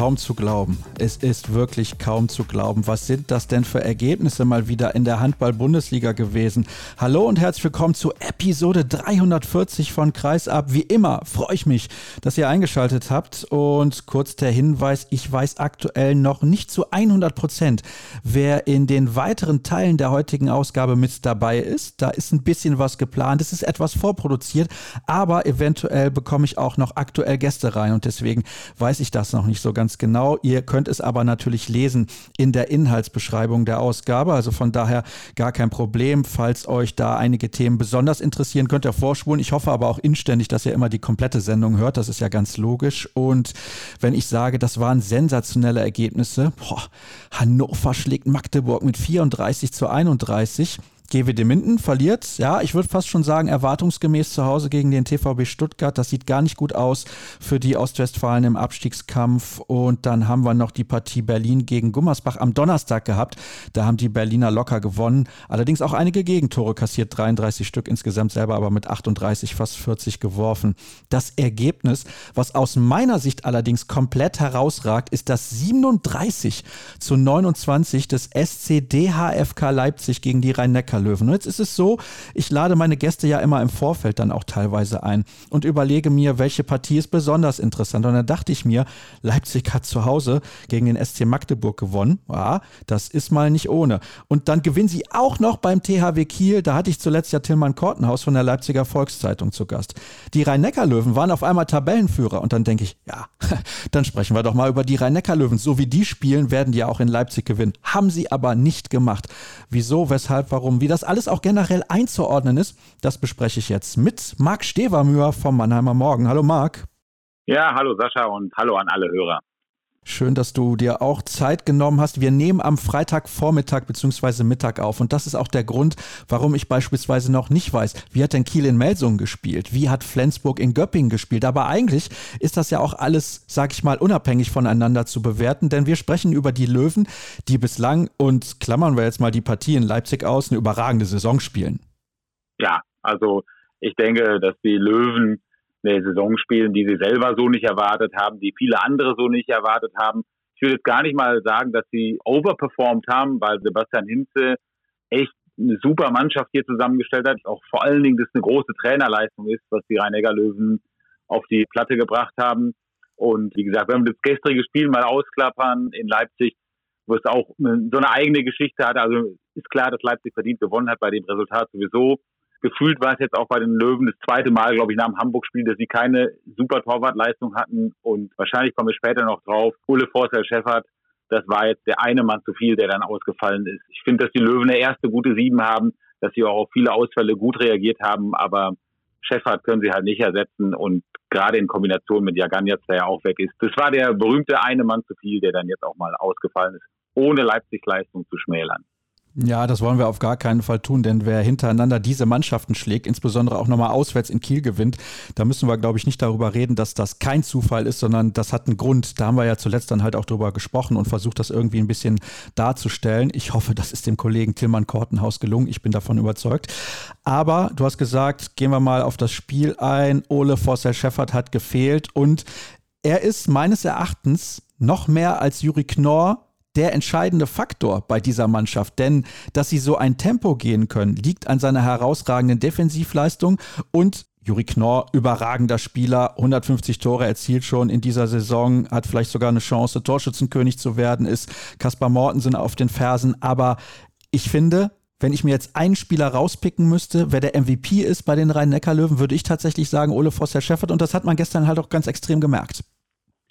Kaum zu glauben. Es ist wirklich kaum zu glauben. Was sind das denn für Ergebnisse mal wieder in der Handball-Bundesliga gewesen? Hallo und herzlich willkommen zu Episode 340 von Kreisab. Wie immer freue ich mich, dass ihr eingeschaltet habt. Und kurz der Hinweis, ich weiß aktuell noch nicht zu 100 Prozent, wer in den weiteren Teilen der heutigen Ausgabe mit dabei ist. Da ist ein bisschen was geplant. Es ist etwas vorproduziert, aber eventuell bekomme ich auch noch aktuell Gäste rein und deswegen weiß ich das noch nicht so ganz genau. Ihr könnt es aber natürlich lesen in der Inhaltsbeschreibung der Ausgabe. Also von daher gar kein Problem. Falls euch da einige Themen besonders interessieren, könnt ihr vorspulen. Ich hoffe aber auch inständig, dass ihr immer die komplette Sendung hört. Das ist ja ganz logisch. Und wenn ich sage, das waren sensationelle Ergebnisse, boah, Hannover schlägt Magdeburg mit 34 zu 31. GWD Minden verliert, ja, ich würde fast schon sagen, erwartungsgemäß zu Hause gegen den TVB Stuttgart. Das sieht gar nicht gut aus für die Ostwestfalen im Abstiegskampf. Und dann haben wir noch die Partie Berlin gegen Gummersbach am Donnerstag gehabt. Da haben die Berliner locker gewonnen. Allerdings auch einige Gegentore kassiert, 33 Stück insgesamt selber, aber mit 38 fast 40 geworfen. Das Ergebnis, was aus meiner Sicht allerdings komplett herausragt, ist das 37 zu 29 des SC DHFK Leipzig gegen die Rhein-Neckar Löwen. Und jetzt ist es so, ich lade meine Gäste ja immer im Vorfeld dann auch teilweise ein und überlege mir, welche Partie ist besonders interessant. Und dann dachte ich mir, Leipzig hat zu Hause gegen den SC Magdeburg gewonnen. Ja, das ist mal nicht ohne. Und dann gewinnen sie auch noch beim THW Kiel. Da hatte ich zuletzt ja Tilman Kortenhaus von der Leipziger Volkszeitung zu Gast. Die Rhein-Neckar-Löwen waren auf einmal Tabellenführer. Und dann denke ich, ja, dann sprechen wir doch mal über die Rhein-Neckar-Löwen. So wie die spielen, werden die ja auch in Leipzig gewinnen. Haben sie aber nicht gemacht. Wieso, weshalb, warum, wie das alles auch generell einzuordnen ist, das bespreche ich jetzt mit Marc Stevermüher vom Mannheimer Morgen. Hallo Marc. Ja, hallo Sascha und hallo an alle Hörer. Schön, dass du dir auch Zeit genommen hast. Wir nehmen am Freitagvormittag bzw. Mittag auf. Und das ist auch der Grund, warum ich beispielsweise noch nicht weiß, wie hat denn Kiel in Melsungen gespielt? Wie hat Flensburg in Göppingen gespielt? Aber eigentlich ist das ja auch alles, sag ich mal, unabhängig voneinander zu bewerten, denn wir sprechen über die Löwen, die bislang, und klammern wir jetzt mal die Partie in Leipzig aus, eine überragende Saison spielen. Ja, also ich denke, dass die Löwen eine Saison spielen, die sie selber so nicht erwartet haben, die viele andere so nicht erwartet haben. Ich würde jetzt gar nicht mal sagen, dass sie overperformed haben, weil Sebastian Hinze echt eine super Mannschaft hier zusammengestellt hat. Auch vor allen Dingen, dass eine große Trainerleistung ist, was die rhein löwen auf die Platte gebracht haben. Und wie gesagt, wenn wir das gestrige Spiel mal ausklappern in Leipzig, wo es auch so eine eigene Geschichte hat, also ist klar, dass Leipzig verdient gewonnen hat bei dem Resultat sowieso gefühlt war es jetzt auch bei den Löwen das zweite Mal, glaube ich, nach dem Hamburg-Spiel, dass sie keine super Torwartleistung hatten. Und wahrscheinlich komme ich später noch drauf. Ulle Forsell Scheffert, das war jetzt der eine Mann zu viel, der dann ausgefallen ist. Ich finde, dass die Löwen eine erste gute Sieben haben, dass sie auch auf viele Ausfälle gut reagiert haben, aber Scheffert können sie halt nicht ersetzen und gerade in Kombination mit Jaganjatz, der ja auch weg ist. Das war der berühmte eine Mann zu viel, der dann jetzt auch mal ausgefallen ist, ohne Leipzig Leistung zu schmälern. Ja, das wollen wir auf gar keinen Fall tun, denn wer hintereinander diese Mannschaften schlägt, insbesondere auch nochmal auswärts in Kiel gewinnt, da müssen wir, glaube ich, nicht darüber reden, dass das kein Zufall ist, sondern das hat einen Grund. Da haben wir ja zuletzt dann halt auch drüber gesprochen und versucht, das irgendwie ein bisschen darzustellen. Ich hoffe, das ist dem Kollegen Tillmann Kortenhaus gelungen. Ich bin davon überzeugt. Aber du hast gesagt, gehen wir mal auf das Spiel ein. Ole Forssell-Scheffert hat gefehlt und er ist meines Erachtens noch mehr als Juri Knorr der entscheidende Faktor bei dieser Mannschaft. Denn dass sie so ein Tempo gehen können, liegt an seiner herausragenden Defensivleistung und Juri Knorr, überragender Spieler, 150 Tore erzielt schon in dieser Saison, hat vielleicht sogar eine Chance, Torschützenkönig zu werden, ist Kaspar Mortensen auf den Fersen. Aber ich finde, wenn ich mir jetzt einen Spieler rauspicken müsste, wer der MVP ist bei den Rhein-Neckar-Löwen, würde ich tatsächlich sagen Ole Voss-Scheffert. Und das hat man gestern halt auch ganz extrem gemerkt.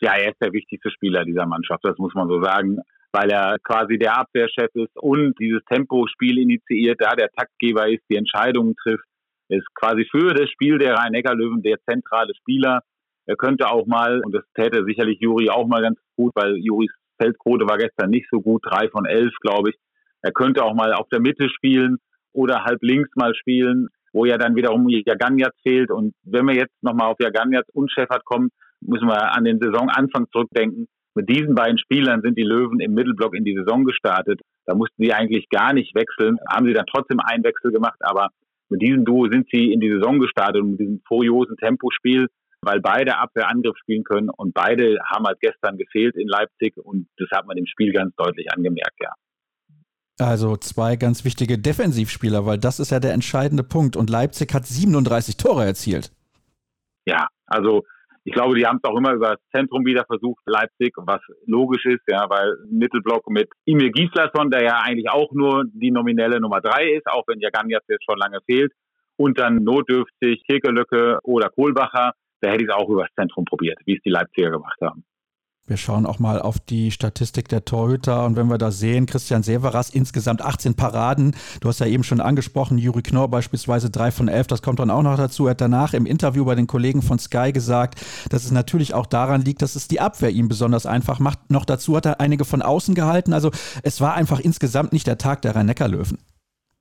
Ja, er ist der wichtigste Spieler dieser Mannschaft, das muss man so sagen weil er quasi der Abwehrchef ist und dieses Tempospiel initiiert, da der Taktgeber ist, die Entscheidungen trifft, ist quasi für das Spiel der Rhein-Neckar-Löwen der zentrale Spieler. Er könnte auch mal, und das täte sicherlich Juri auch mal ganz gut, weil Juris Feldquote war gestern nicht so gut, drei von elf, glaube ich. Er könnte auch mal auf der Mitte spielen oder halb links mal spielen, wo ja dann wiederum Jaganjat fehlt. Und wenn wir jetzt nochmal auf Jaganjat und Schäffert kommen, müssen wir an den Saisonanfang zurückdenken. Mit diesen beiden Spielern sind die Löwen im Mittelblock in die Saison gestartet. Da mussten sie eigentlich gar nicht wechseln, haben sie dann trotzdem einen Wechsel gemacht, aber mit diesem Duo sind sie in die Saison gestartet und mit diesem furiosen Tempospiel, weil beide Abwehrangriff spielen können und beide haben halt gestern gefehlt in Leipzig und das hat man im Spiel ganz deutlich angemerkt, ja. Also zwei ganz wichtige Defensivspieler, weil das ist ja der entscheidende Punkt. Und Leipzig hat 37 Tore erzielt. Ja, also ich glaube, die haben es auch immer über das Zentrum wieder versucht, Leipzig, was logisch ist, ja, weil Mittelblock mit Emil Gislason, der ja eigentlich auch nur die nominelle Nummer drei ist, auch wenn Jagan jetzt schon lange fehlt, und dann notdürftig Kirkelöcke oder Kohlbacher, da hätte ich es auch übers Zentrum probiert, wie es die Leipziger gemacht haben. Wir schauen auch mal auf die Statistik der Torhüter und wenn wir da sehen, Christian Severas insgesamt 18 Paraden. Du hast ja eben schon angesprochen, Juri Knorr beispielsweise 3 von 11, das kommt dann auch noch dazu. Er hat danach im Interview bei den Kollegen von Sky gesagt, dass es natürlich auch daran liegt, dass es die Abwehr ihm besonders einfach macht. Noch dazu hat er einige von außen gehalten. Also es war einfach insgesamt nicht der Tag der Rhein-Neckar-Löwen.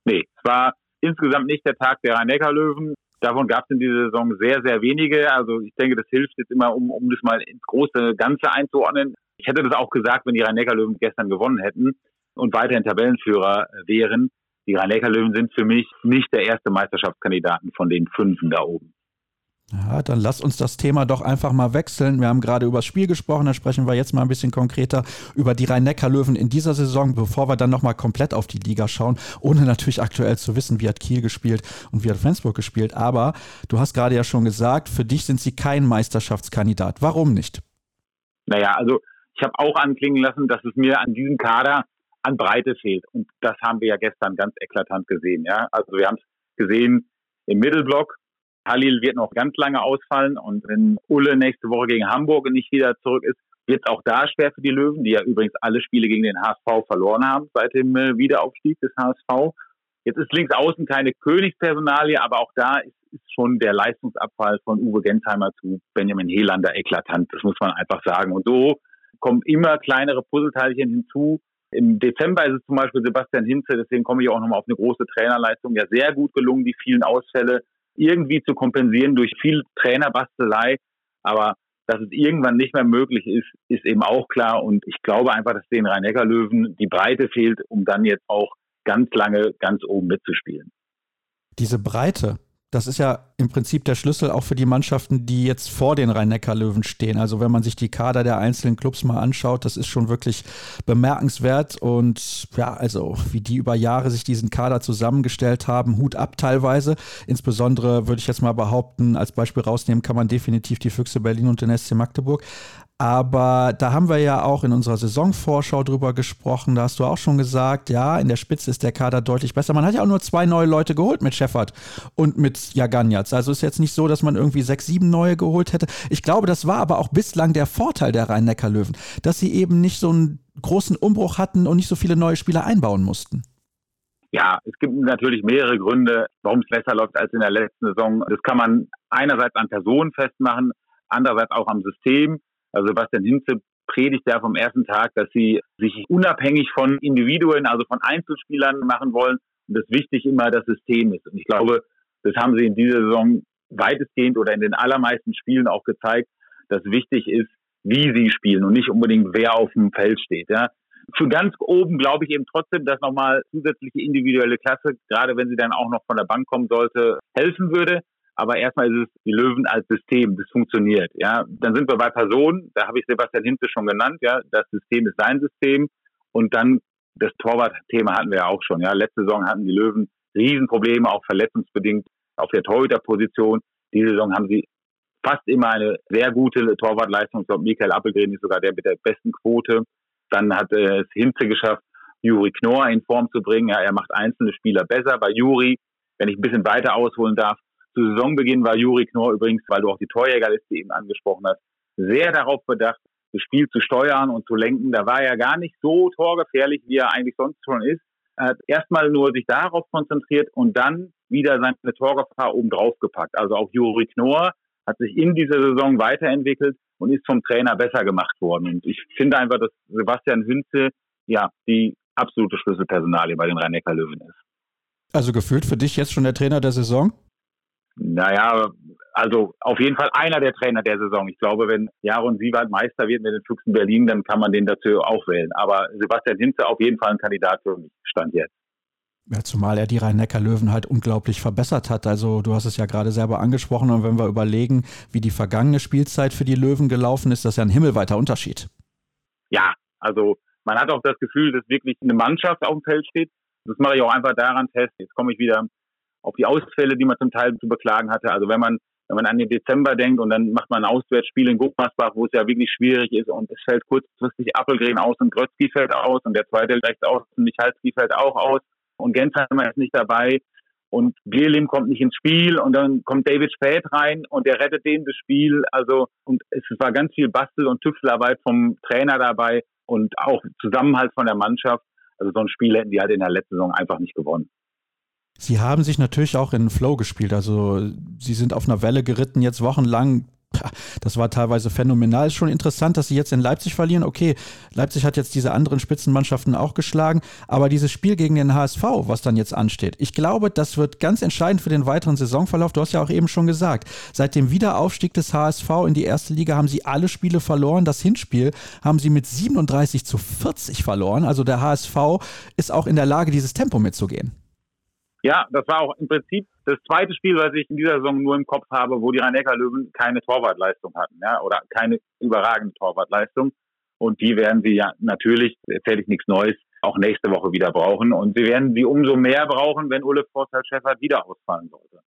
Nee, es war insgesamt nicht der Tag der Rhein-Neckar-Löwen. Davon gab es in dieser Saison sehr, sehr wenige. Also ich denke, das hilft jetzt immer, um, um das mal ins große Ganze einzuordnen. Ich hätte das auch gesagt, wenn die Rhein-Neckar-Löwen gestern gewonnen hätten und weiterhin Tabellenführer wären. Die Rhein-Neckar-Löwen sind für mich nicht der erste Meisterschaftskandidaten von den Fünfen da oben. Ja, dann lass uns das Thema doch einfach mal wechseln. Wir haben gerade über das Spiel gesprochen, dann sprechen wir jetzt mal ein bisschen konkreter über die Rhein-Neckar-Löwen in dieser Saison, bevor wir dann nochmal komplett auf die Liga schauen, ohne natürlich aktuell zu wissen, wie hat Kiel gespielt und wie hat Flensburg gespielt. Aber du hast gerade ja schon gesagt, für dich sind sie kein Meisterschaftskandidat. Warum nicht? Naja, also ich habe auch anklingen lassen, dass es mir an diesem Kader an Breite fehlt. Und das haben wir ja gestern ganz eklatant gesehen. Ja? Also wir haben es gesehen im Mittelblock, Halil wird noch ganz lange ausfallen und wenn Ulle nächste Woche gegen Hamburg nicht wieder zurück ist, wird es auch da schwer für die Löwen, die ja übrigens alle Spiele gegen den HSV verloren haben seit dem äh, Wiederaufstieg des HSV. Jetzt ist links außen keine Königspersonalie, aber auch da ist, ist schon der Leistungsabfall von Uwe Gensheimer zu Benjamin Helander eklatant. Das muss man einfach sagen. Und so kommen immer kleinere Puzzleteilchen hinzu. Im Dezember ist es zum Beispiel Sebastian Hinze, deswegen komme ich auch nochmal auf eine große Trainerleistung, ja sehr gut gelungen, die vielen Ausfälle irgendwie zu kompensieren durch viel Trainerbastelei. Aber dass es irgendwann nicht mehr möglich ist, ist eben auch klar. Und ich glaube einfach, dass den Rhein-Neckar-Löwen die Breite fehlt, um dann jetzt auch ganz lange ganz oben mitzuspielen. Diese Breite, das ist ja im Prinzip der Schlüssel auch für die Mannschaften, die jetzt vor den Rhein-Neckar-Löwen stehen. Also wenn man sich die Kader der einzelnen Clubs mal anschaut, das ist schon wirklich bemerkenswert. Und ja, also wie die über Jahre sich diesen Kader zusammengestellt haben, Hut ab teilweise. Insbesondere würde ich jetzt mal behaupten, als Beispiel rausnehmen kann man definitiv die Füchse Berlin und den SC Magdeburg. Aber da haben wir ja auch in unserer Saisonvorschau drüber gesprochen. Da hast du auch schon gesagt, ja, in der Spitze ist der Kader deutlich besser. Man hat ja auch nur zwei neue Leute geholt mit Shepard und mit Jaganjatz. Also ist jetzt nicht so, dass man irgendwie sechs, sieben neue geholt hätte. Ich glaube, das war aber auch bislang der Vorteil der Rhein-Neckar-Löwen, dass sie eben nicht so einen großen Umbruch hatten und nicht so viele neue Spieler einbauen mussten. Ja, es gibt natürlich mehrere Gründe, warum es besser läuft als in der letzten Saison. Das kann man einerseits an Personen festmachen, andererseits auch am System. Also Sebastian Hinze predigt ja vom ersten Tag, dass sie sich unabhängig von Individuen, also von Einzelspielern machen wollen und das wichtig immer das System ist. Und ich glaube, das haben sie in dieser Saison weitestgehend oder in den allermeisten Spielen auch gezeigt, dass wichtig ist, wie sie spielen und nicht unbedingt wer auf dem Feld steht. Ja. Für ganz oben glaube ich eben trotzdem, dass nochmal zusätzliche individuelle Klasse, gerade wenn sie dann auch noch von der Bank kommen sollte, helfen würde. Aber erstmal ist es die Löwen als System, das funktioniert. Ja, dann sind wir bei Personen. Da habe ich Sebastian Hinze schon genannt. Ja, das System ist sein System. Und dann das Torwart-Thema hatten wir ja auch schon. Ja, letzte Saison hatten die Löwen Riesenprobleme, auch verletzungsbedingt auf der Torhüterposition. Diese Saison haben sie fast immer eine sehr gute Torwartleistung. Ich glaube, Michael Appelgren ist sogar der mit der besten Quote. Dann hat es Hinze geschafft, Juri Knorr in Form zu bringen. Ja, er macht einzelne Spieler besser. Bei Juri, wenn ich ein bisschen weiter ausholen darf, zu Saisonbeginn war Juri Knorr übrigens, weil du auch die Torjägerliste eben angesprochen hast, sehr darauf bedacht, das Spiel zu steuern und zu lenken. Da war er gar nicht so torgefährlich, wie er eigentlich sonst schon ist. Er hat erstmal nur sich darauf konzentriert und dann wieder seine Torgefahr oben drauf gepackt. Also auch Juri Knorr hat sich in dieser Saison weiterentwickelt und ist vom Trainer besser gemacht worden. Und ich finde einfach, dass Sebastian Hünze ja die absolute Schlüsselpersonalie bei den Rhein-Neckar-Löwen ist. Also gefühlt für dich jetzt schon der Trainer der Saison? Naja, also auf jeden Fall einer der Trainer der Saison. Ich glaube, wenn Jaron Siewert Meister wird mit den Füchsen Berlin, dann kann man den dazu auch wählen. Aber Sebastian Hinze auf jeden Fall ein Kandidat für mich, stand jetzt. Ja, zumal er die Rhein-Neckar-Löwen halt unglaublich verbessert hat. Also du hast es ja gerade selber angesprochen und wenn wir überlegen, wie die vergangene Spielzeit für die Löwen gelaufen ist, das ist ja ein himmelweiter Unterschied. Ja, also man hat auch das Gefühl, dass wirklich eine Mannschaft auf dem Feld steht. Das mache ich auch einfach daran fest. Jetzt komme ich wieder auf die Ausfälle, die man zum Teil zu beklagen hatte. Also wenn man wenn man an den Dezember denkt und dann macht man ein Auswärtsspiel in Guckmarsbach, wo es ja wirklich schwierig ist und es fällt kurzfristig Appelgren aus und Grötzky fällt aus und der zweite rechts aus und Michalski fällt auch aus und Gensheimer ist nicht dabei und Bielim kommt nicht ins Spiel und dann kommt David Spät rein und der rettet den das Spiel. Also und es war ganz viel Bastel- und Tüftelarbeit vom Trainer dabei und auch Zusammenhalt von der Mannschaft. Also so ein Spiel hätten die halt in der letzten Saison einfach nicht gewonnen. Sie haben sich natürlich auch in Flow gespielt. Also Sie sind auf einer Welle geritten, jetzt wochenlang. Das war teilweise phänomenal. Ist schon interessant, dass sie jetzt in Leipzig verlieren. Okay, Leipzig hat jetzt diese anderen Spitzenmannschaften auch geschlagen, aber dieses Spiel gegen den HSV, was dann jetzt ansteht, ich glaube, das wird ganz entscheidend für den weiteren Saisonverlauf. Du hast ja auch eben schon gesagt, seit dem Wiederaufstieg des HSV in die erste Liga haben sie alle Spiele verloren. Das Hinspiel haben sie mit 37 zu 40 verloren. Also der HSV ist auch in der Lage, dieses Tempo mitzugehen. Ja, das war auch im Prinzip das zweite Spiel, was ich in dieser Saison nur im Kopf habe, wo die Rhein-Neckar-Löwen keine Torwartleistung hatten, ja, oder keine überragende Torwartleistung. Und die werden sie ja natürlich, erzähle ich nichts Neues, auch nächste Woche wieder brauchen. Und sie werden sie umso mehr brauchen, wenn Ulle Forsthalt-Scheffert wieder ausfallen sollte.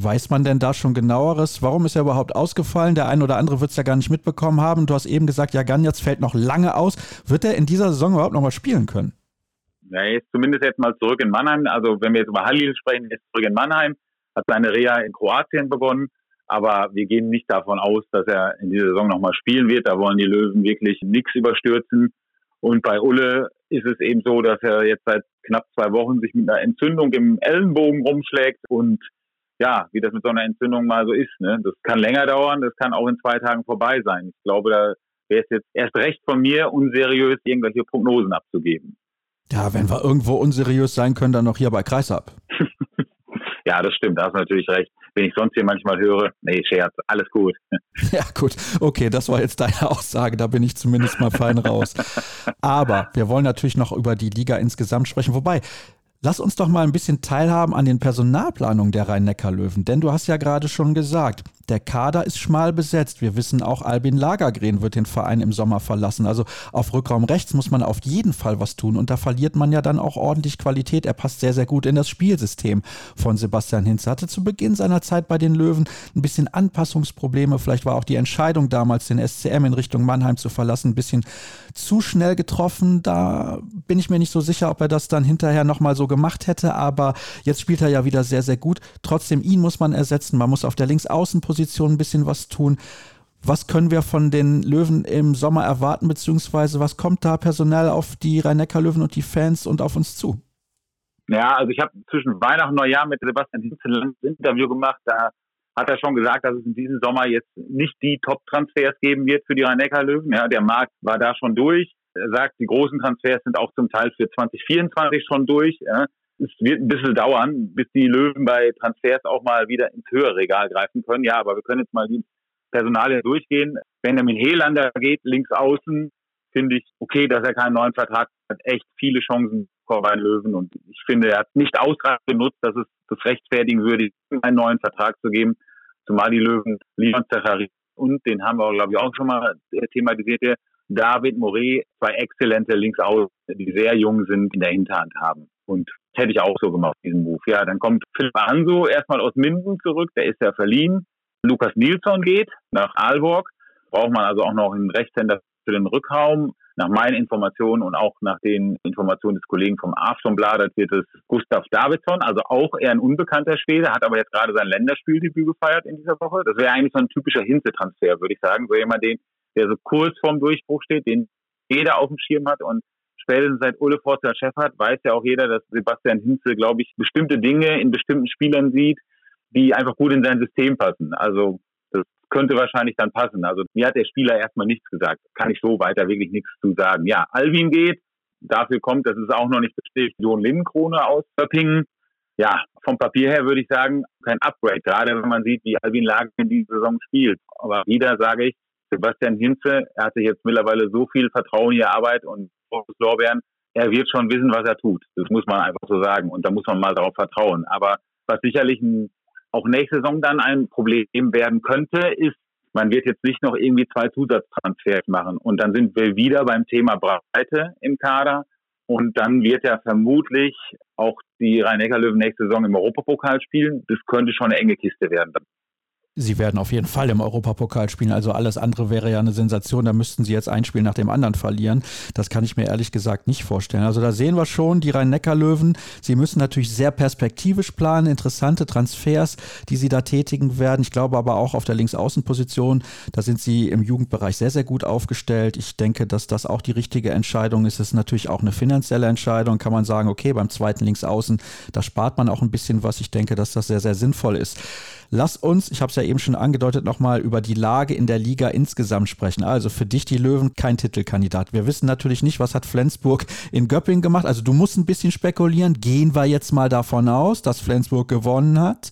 Weiß man denn da schon genaueres? Warum ist er überhaupt ausgefallen? Der ein oder andere wird es ja gar nicht mitbekommen haben. Du hast eben gesagt, ja, Ganjatz fällt noch lange aus. Wird er in dieser Saison überhaupt noch mal spielen können? Er ist zumindest jetzt mal zurück in Mannheim. Also wenn wir jetzt über Halil sprechen, ist zurück in Mannheim, hat seine Reha in Kroatien begonnen. Aber wir gehen nicht davon aus, dass er in dieser Saison nochmal spielen wird. Da wollen die Löwen wirklich nichts überstürzen. Und bei Ulle ist es eben so, dass er jetzt seit knapp zwei Wochen sich mit einer Entzündung im Ellenbogen rumschlägt. Und ja, wie das mit so einer Entzündung mal so ist. Ne? Das kann länger dauern, das kann auch in zwei Tagen vorbei sein. Ich glaube, da wäre es jetzt erst recht von mir, unseriös irgendwelche Prognosen abzugeben. Ja, wenn wir irgendwo unseriös sein können, dann noch hier bei Kreisab. ja, das stimmt, da hast du natürlich recht. Wenn ich sonst hier manchmal höre, nee, Scherz, alles gut. ja, gut. Okay, das war jetzt deine Aussage, da bin ich zumindest mal fein raus. Aber wir wollen natürlich noch über die Liga insgesamt sprechen. Wobei, Lass uns doch mal ein bisschen teilhaben an den Personalplanungen der Rhein-Neckar-Löwen, denn du hast ja gerade schon gesagt, der Kader ist schmal besetzt. Wir wissen auch, Albin Lagergren wird den Verein im Sommer verlassen. Also auf Rückraum rechts muss man auf jeden Fall was tun. Und da verliert man ja dann auch ordentlich Qualität. Er passt sehr, sehr gut in das Spielsystem von Sebastian Hinz. Er hatte zu Beginn seiner Zeit bei den Löwen ein bisschen Anpassungsprobleme. Vielleicht war auch die Entscheidung damals, den SCM in Richtung Mannheim zu verlassen, ein bisschen zu schnell getroffen. Da bin ich mir nicht so sicher, ob er das dann hinterher nochmal so gemacht hätte. Aber jetzt spielt er ja wieder sehr, sehr gut. Trotzdem, ihn muss man ersetzen. Man muss auf der Linksaußenposition Position ein bisschen was tun. Was können wir von den Löwen im Sommer erwarten, beziehungsweise was kommt da personell auf die Rhein-Neckar-Löwen und die Fans und auf uns zu? Ja, also ich habe zwischen Weihnachten und Neujahr mit Sebastian Hinzel ein Interview gemacht. Da hat er schon gesagt, dass es in diesem Sommer jetzt nicht die Top-Transfers geben wird für die Rhein-Neckar-Löwen. Ja, der Markt war da schon durch. Er sagt, die großen Transfers sind auch zum Teil für 2024 schon durch. Ja es wird ein bisschen dauern, bis die Löwen bei Transfers auch mal wieder ins höhere Regal greifen können. Ja, aber wir können jetzt mal die Personalien durchgehen. Benjamin Helander geht links außen, finde ich okay, dass er keinen neuen Vertrag hat. Echt viele Chancen vor bei Löwen und ich finde, er hat nicht ausreichend genutzt, dass es das rechtfertigen würde, einen neuen Vertrag zu geben. Zumal die Löwen Leon Zachary und den haben wir, glaube ich, auch schon mal thematisiert hier, David Moret, zwei exzellente Linksaußen, die sehr jung sind, in der Hinterhand haben. Und hätte ich auch so gemacht, diesen Move. Ja, dann kommt Philipp Anso erstmal aus Minden zurück, der ist ja verliehen. Lukas Nilsson geht nach Aalborg. Braucht man also auch noch einen Rechtshänder für den Rückraum. Nach meinen Informationen und auch nach den Informationen des Kollegen vom Aftonbladet wird es Gustav Davidsson, also auch eher ein unbekannter Schwede, hat aber jetzt gerade sein Länderspieldebüt gefeiert in dieser Woche. Das wäre eigentlich so ein typischer Hinze-Transfer, würde ich sagen. So jemand, den, der so kurz vorm Durchbruch steht, den jeder auf dem Schirm hat und spätestens seit Ulle Forster Chef hat, weiß ja auch jeder, dass Sebastian Hinze, glaube ich, bestimmte Dinge in bestimmten Spielern sieht, die einfach gut in sein System passen. Also das könnte wahrscheinlich dann passen. Also mir hat der Spieler erstmal nichts gesagt. Kann ich so weiter wirklich nichts zu sagen. Ja, Alvin geht. Dafür kommt, das ist auch noch nicht bestätigt, Jon Lindenkrone aus Pingen. ja, vom Papier her würde ich sagen, kein Upgrade, gerade wenn man sieht, wie Alvin Lagen in dieser Saison spielt. Aber wieder sage ich, Sebastian Hinze, er hat sich jetzt mittlerweile so viel Vertrauen in die Arbeit und Lorbeeren, er wird schon wissen, was er tut. Das muss man einfach so sagen. Und da muss man mal darauf vertrauen. Aber was sicherlich ein, auch nächste Saison dann ein Problem werden könnte, ist, man wird jetzt nicht noch irgendwie zwei Zusatztransfers machen. Und dann sind wir wieder beim Thema Breite im Kader. Und dann wird er vermutlich auch die Rhein-Neckar-Löwen nächste Saison im Europapokal spielen. Das könnte schon eine enge Kiste werden. Sie werden auf jeden Fall im Europapokal spielen. Also alles andere wäre ja eine Sensation. Da müssten Sie jetzt ein Spiel nach dem anderen verlieren. Das kann ich mir ehrlich gesagt nicht vorstellen. Also da sehen wir schon die Rhein-Neckar-Löwen. Sie müssen natürlich sehr perspektivisch planen, interessante Transfers, die Sie da tätigen werden. Ich glaube aber auch auf der Linksaußenposition, da sind Sie im Jugendbereich sehr, sehr gut aufgestellt. Ich denke, dass das auch die richtige Entscheidung ist. Es ist natürlich auch eine finanzielle Entscheidung. Kann man sagen, okay, beim zweiten Linksaußen, da spart man auch ein bisschen was. Ich denke, dass das sehr, sehr sinnvoll ist. Lass uns, ich habe es ja eben schon angedeutet, nochmal über die Lage in der Liga insgesamt sprechen. Also für dich die Löwen kein Titelkandidat. Wir wissen natürlich nicht, was hat Flensburg in Göppingen gemacht. Also du musst ein bisschen spekulieren. Gehen wir jetzt mal davon aus, dass Flensburg gewonnen hat.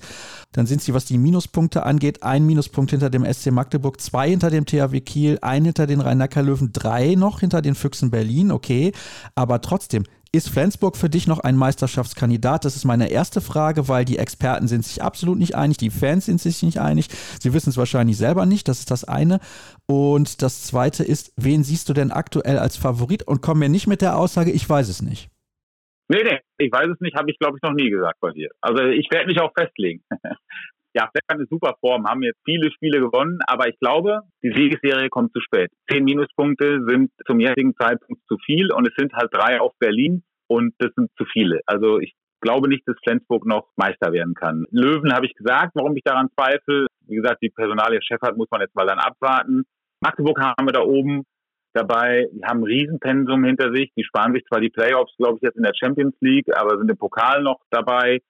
Dann sind sie, was die Minuspunkte angeht, ein Minuspunkt hinter dem SC Magdeburg, zwei hinter dem THW Kiel, ein hinter den Rhein-Neckar-Löwen, drei noch hinter den Füchsen Berlin, okay. Aber trotzdem, ist Flensburg für dich noch ein Meisterschaftskandidat? Das ist meine erste Frage, weil die Experten sind sich absolut nicht einig, die Fans sind sich nicht einig. Sie wissen es wahrscheinlich selber nicht, das ist das eine. Und das zweite ist, wen siehst du denn aktuell als Favorit? Und komm mir nicht mit der Aussage, ich weiß es nicht. Nee, nee, ich weiß es nicht, habe ich glaube ich noch nie gesagt bei dir. Also ich werde mich auch festlegen. Ja, Fleck hat super Form, haben jetzt viele Spiele gewonnen, aber ich glaube, die Siegesserie kommt zu spät. Zehn Minuspunkte sind zum jetzigen Zeitpunkt zu viel und es sind halt drei auf Berlin und das sind zu viele. Also ich glaube nicht, dass Flensburg noch Meister werden kann. Löwen habe ich gesagt, warum ich daran zweifle. Wie gesagt, die Personalie Chef hat, muss man jetzt mal dann abwarten. Magdeburg haben wir da oben dabei, die haben ein Riesenpensum hinter sich. Die sparen sich zwar die Playoffs, glaube ich, jetzt in der Champions League, aber sind im Pokal noch dabei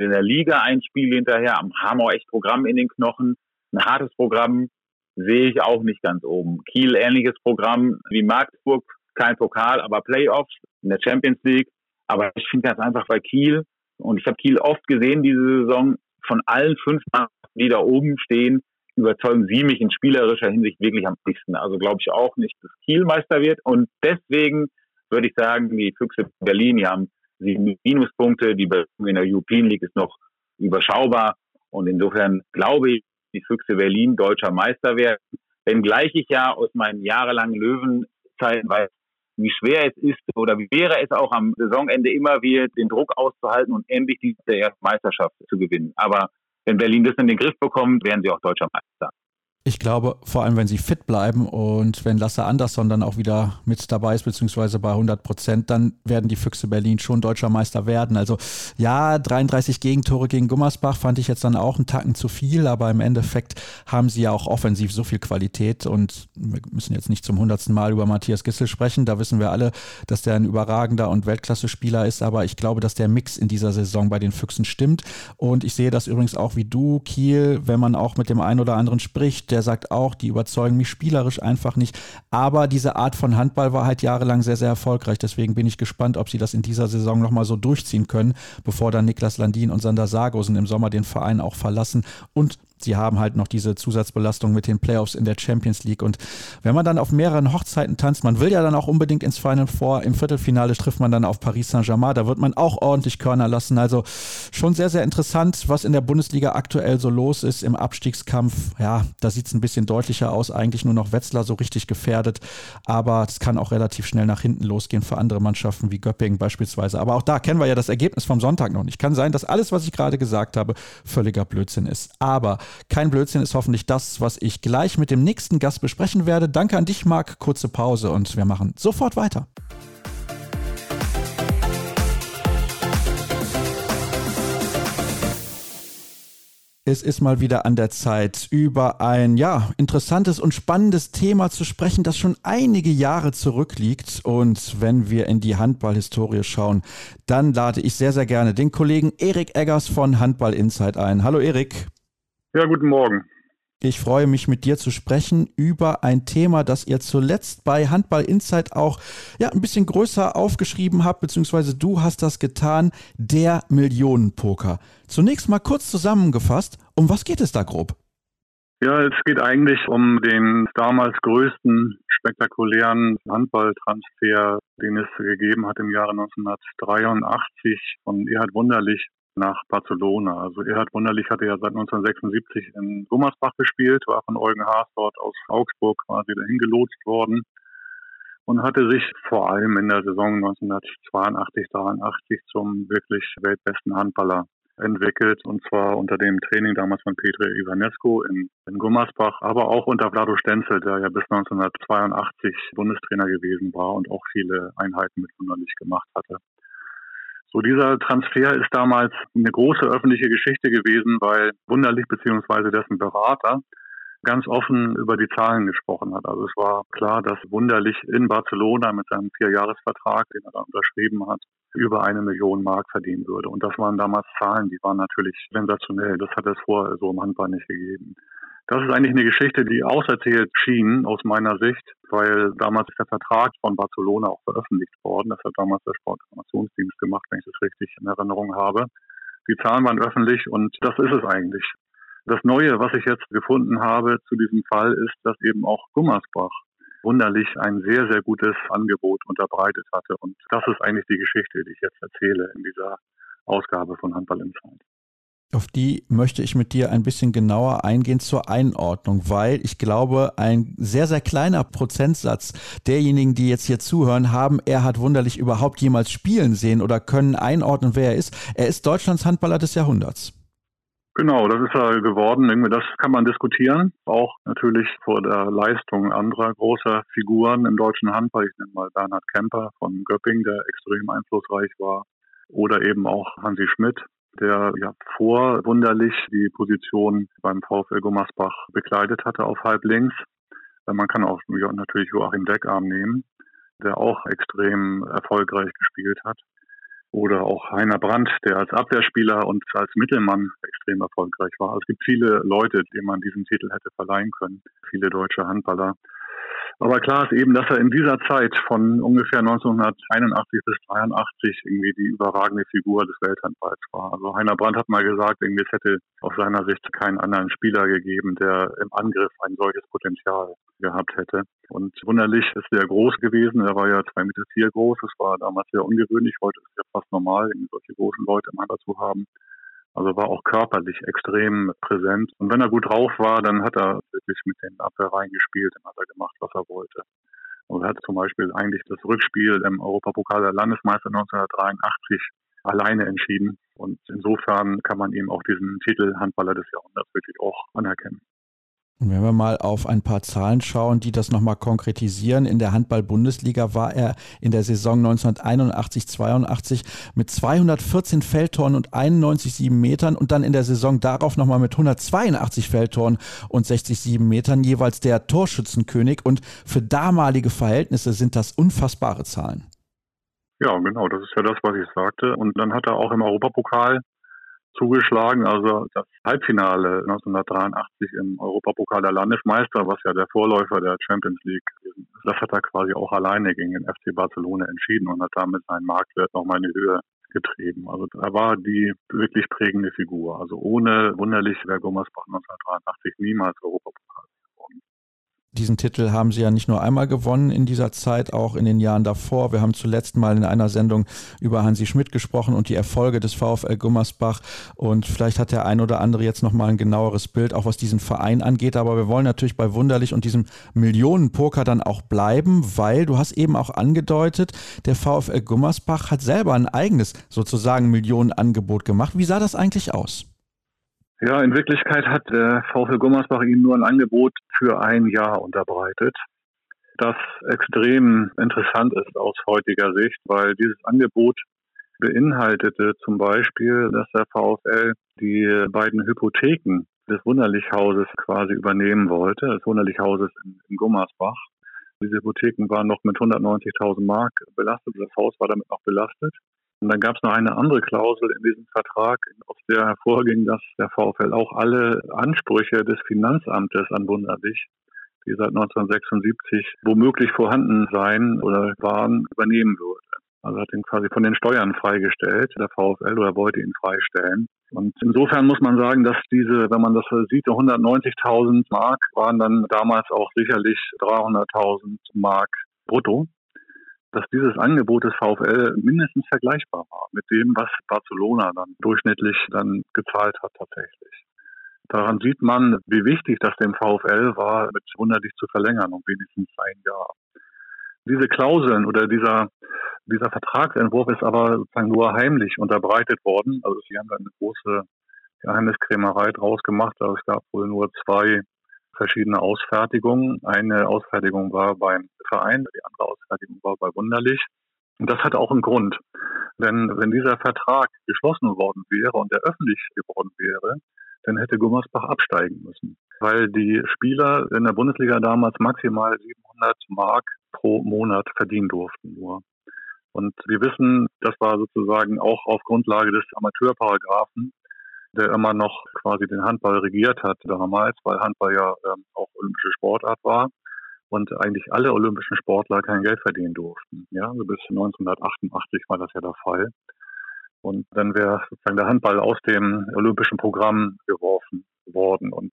in der Liga ein Spiel hinterher, haben auch echt Programm in den Knochen. Ein hartes Programm sehe ich auch nicht ganz oben. Kiel ähnliches Programm wie Magdeburg, kein Pokal, aber Playoffs in der Champions League. Aber ich finde ganz einfach bei Kiel, und ich habe Kiel oft gesehen diese Saison, von allen fünf Mannschaften, die da oben stehen, überzeugen sie mich in spielerischer Hinsicht wirklich am nächsten. Also glaube ich auch nicht, dass Kiel Meister wird. Und deswegen würde ich sagen, die Füchse Berlin, die haben sieben Minuspunkte. Die Bewegung in der European League ist noch überschaubar. Und insofern glaube ich, die Füchse Berlin deutscher Meister werden. Wenngleich ich ja aus meinen jahrelangen Löwenzeiten weiß, wie schwer es ist oder wie wäre es auch am Saisonende immer wieder den Druck auszuhalten und endlich die erste Meisterschaft zu gewinnen. Aber wenn Berlin das in den Griff bekommt, werden sie auch deutscher Meister. Ich glaube, vor allem, wenn sie fit bleiben und wenn Lasse Andersson dann auch wieder mit dabei ist, beziehungsweise bei 100 Prozent, dann werden die Füchse Berlin schon deutscher Meister werden. Also ja, 33 Gegentore gegen Gummersbach fand ich jetzt dann auch einen Tacken zu viel, aber im Endeffekt haben sie ja auch offensiv so viel Qualität und wir müssen jetzt nicht zum hundertsten Mal über Matthias Gissel sprechen. Da wissen wir alle, dass der ein überragender und Weltklasse-Spieler ist, aber ich glaube, dass der Mix in dieser Saison bei den Füchsen stimmt und ich sehe das übrigens auch wie du, Kiel, wenn man auch mit dem einen oder anderen spricht, der sagt auch, die überzeugen mich spielerisch einfach nicht. Aber diese Art von Handball war halt jahrelang sehr, sehr erfolgreich. Deswegen bin ich gespannt, ob sie das in dieser Saison nochmal so durchziehen können, bevor dann Niklas Landin und Sander Sargosen im Sommer den Verein auch verlassen und sie haben halt noch diese Zusatzbelastung mit den Playoffs in der Champions League. Und wenn man dann auf mehreren Hochzeiten tanzt, man will ja dann auch unbedingt ins Final Four. Im Viertelfinale trifft man dann auf Paris Saint-Germain. Da wird man auch ordentlich Körner lassen. Also schon sehr, sehr interessant, was in der Bundesliga aktuell so los ist im Abstiegskampf. Ja, da sieht es ein bisschen deutlicher aus. Eigentlich nur noch Wetzlar so richtig gefährdet. Aber es kann auch relativ schnell nach hinten losgehen für andere Mannschaften wie Göppingen beispielsweise. Aber auch da kennen wir ja das Ergebnis vom Sonntag noch nicht. Kann sein, dass alles, was ich gerade gesagt habe, völliger Blödsinn ist. Aber kein Blödsinn ist hoffentlich das, was ich gleich mit dem nächsten Gast besprechen werde. Danke an dich, Marc. Kurze Pause und wir machen sofort weiter. Es ist mal wieder an der Zeit, über ein ja interessantes und spannendes Thema zu sprechen, das schon einige Jahre zurückliegt. Und wenn wir in die Handballhistorie schauen, dann lade ich sehr, sehr gerne den Kollegen Erik Eggers von Handball Insight ein. Hallo Erik. Ja, guten Morgen. Ich freue mich, mit dir zu sprechen über ein Thema, das ihr zuletzt bei Handball Insight auch ja, ein bisschen größer aufgeschrieben habt, beziehungsweise du hast das getan, der Millionenpoker. Zunächst mal kurz zusammengefasst, um was geht es da grob? Ja, es geht eigentlich um den damals größten spektakulären Handballtransfer, den es gegeben hat im Jahre 1983 von Erhard Wunderlich nach Barcelona. Also Erhard Wunderlich hatte ja seit 1976 in Gummersbach gespielt, war von Eugen Haas dort aus Augsburg quasi dahin gelotst worden und hatte sich vor allem in der Saison 1982, 83 zum wirklich weltbesten Handballer entwickelt und zwar unter dem Training damals von Petri Ivanescu in, in Gummersbach, aber auch unter Vlado Stenzel, der ja bis 1982 Bundestrainer gewesen war und auch viele Einheiten mit Wunderlich gemacht hatte. So dieser Transfer ist damals eine große öffentliche Geschichte gewesen, weil Wunderlich beziehungsweise dessen Berater ganz offen über die Zahlen gesprochen hat. Also es war klar, dass Wunderlich in Barcelona mit seinem Vierjahresvertrag, den er da unterschrieben hat, über eine Million Mark verdienen würde. Und das waren damals Zahlen, die waren natürlich sensationell. Das hat es vorher so im Handball nicht gegeben. Das ist eigentlich eine Geschichte, die auserzählt schien aus meiner Sicht, weil damals der Vertrag von Barcelona auch veröffentlicht worden. Das hat damals der Sportinformationsdienst gemacht, wenn ich das richtig in Erinnerung habe. Die Zahlen waren öffentlich und das ist es eigentlich. Das Neue, was ich jetzt gefunden habe zu diesem Fall, ist, dass eben auch Gummersbach wunderlich ein sehr, sehr gutes Angebot unterbreitet hatte. Und das ist eigentlich die Geschichte, die ich jetzt erzähle in dieser Ausgabe von Handball Insight. Auf die möchte ich mit dir ein bisschen genauer eingehen zur Einordnung, weil ich glaube, ein sehr, sehr kleiner Prozentsatz derjenigen, die jetzt hier zuhören, haben er hat wunderlich überhaupt jemals spielen sehen oder können einordnen, wer er ist. Er ist Deutschlands Handballer des Jahrhunderts. Genau, das ist er geworden. Das kann man diskutieren. Auch natürlich vor der Leistung anderer großer Figuren im deutschen Handball. Ich nenne mal Bernhard Kemper von Göpping, der extrem einflussreich war. Oder eben auch Hansi Schmidt, der ja vor Wunderlich die Position beim VfL Gummersbach bekleidet hatte auf halb links. Man kann auch natürlich Joachim Deckarm nehmen, der auch extrem erfolgreich gespielt hat. Oder auch Heiner Brandt, der als Abwehrspieler und als Mittelmann extrem erfolgreich war. Es gibt viele Leute, denen man diesen Titel hätte verleihen können. Viele deutsche Handballer. Aber klar ist eben, dass er in dieser Zeit von ungefähr 1981 bis 83 irgendwie die überragende Figur des Welthandballs war. Also Heiner Brandt hat mal gesagt, irgendwie es hätte aus seiner Sicht keinen anderen Spieler gegeben, der im Angriff ein solches Potenzial gehabt hätte. Und wunderlich ist er groß gewesen. Er war ja zwei Meter vier groß. Das war damals sehr ungewöhnlich. Heute ist es ja fast normal, solche großen Leute im Handball zu haben. Also war auch körperlich extrem präsent. Und wenn er gut drauf war, dann hat er wirklich mit den Abwehrreihen gespielt und hat er gemacht, was er wollte. Und er hat zum Beispiel eigentlich das Rückspiel im Europapokal der Landesmeister 1983 alleine entschieden. Und insofern kann man ihm auch diesen Titel Handballer des Jahrhunderts wirklich auch anerkennen. Und wenn wir mal auf ein paar Zahlen schauen, die das nochmal konkretisieren, in der Handball-Bundesliga war er in der Saison 1981-82 mit 214 Feldtoren und 91,7 Metern und dann in der Saison darauf nochmal mit 182 Feldtoren und 60,7 Metern jeweils der Torschützenkönig und für damalige Verhältnisse sind das unfassbare Zahlen. Ja, genau, das ist ja das, was ich sagte. Und dann hat er auch im Europapokal zugeschlagen. Also das Halbfinale 1983 im Europapokal der Landesmeister, was ja der Vorläufer der Champions League ist, das hat er quasi auch alleine gegen den FC Barcelona entschieden und hat damit seinen Marktwert nochmal in die Höhe getrieben. Also er war die wirklich prägende Figur. Also ohne wunderlich wäre Gummersbach 1983 niemals Europapokal diesen Titel haben sie ja nicht nur einmal gewonnen in dieser Zeit, auch in den Jahren davor. Wir haben zuletzt mal in einer Sendung über Hansi Schmidt gesprochen und die Erfolge des VfL Gummersbach. Und vielleicht hat der ein oder andere jetzt noch mal ein genaueres Bild, auch was diesen Verein angeht. Aber wir wollen natürlich bei Wunderlich und diesem Millionenpoker dann auch bleiben, weil du hast eben auch angedeutet, der VfL Gummersbach hat selber ein eigenes sozusagen Millionenangebot gemacht. Wie sah das eigentlich aus? Ja, in Wirklichkeit hat der VfL Gummersbach Ihnen nur ein Angebot für ein Jahr unterbreitet, das extrem interessant ist aus heutiger Sicht, weil dieses Angebot beinhaltete zum Beispiel, dass der VfL die beiden Hypotheken des Wunderlichhauses quasi übernehmen wollte, des Wunderlichhauses in, in Gummersbach. Diese Hypotheken waren noch mit 190.000 Mark belastet, das Haus war damit noch belastet. Und dann gab es noch eine andere Klausel in diesem Vertrag, aus der hervorging, dass der VfL auch alle Ansprüche des Finanzamtes an Wunderlich, die seit 1976 womöglich vorhanden sein oder waren, übernehmen würde. Also hat ihn quasi von den Steuern freigestellt, der VfL, oder wollte ihn freistellen. Und insofern muss man sagen, dass diese, wenn man das sieht, 190.000 Mark waren dann damals auch sicherlich 300.000 Mark brutto dass dieses Angebot des VfL mindestens vergleichbar war mit dem, was Barcelona dann durchschnittlich dann gezahlt hat tatsächlich. Daran sieht man, wie wichtig das dem VfL war, mit wunderlich zu verlängern um wenigstens ein Jahr. Diese Klauseln oder dieser, dieser Vertragsentwurf ist aber sozusagen nur heimlich unterbreitet worden. Also sie haben da eine große Geheimniskrämerei draus gemacht. Also es gab wohl nur zwei verschiedene Ausfertigungen. Eine Ausfertigung war beim Verein, die andere Ausfertigung war bei Wunderlich. Und das hat auch einen Grund. Denn wenn dieser Vertrag geschlossen worden wäre und er öffentlich geworden wäre, dann hätte Gummersbach absteigen müssen. Weil die Spieler in der Bundesliga damals maximal 700 Mark pro Monat verdienen durften nur. Und wir wissen, das war sozusagen auch auf Grundlage des Amateurparagraphen der immer noch quasi den Handball regiert hat damals, weil Handball ja ähm, auch olympische Sportart war und eigentlich alle olympischen Sportler kein Geld verdienen durften. Ja, also bis 1988 war das ja der Fall. Und dann wäre sozusagen der Handball aus dem olympischen Programm geworfen worden. Und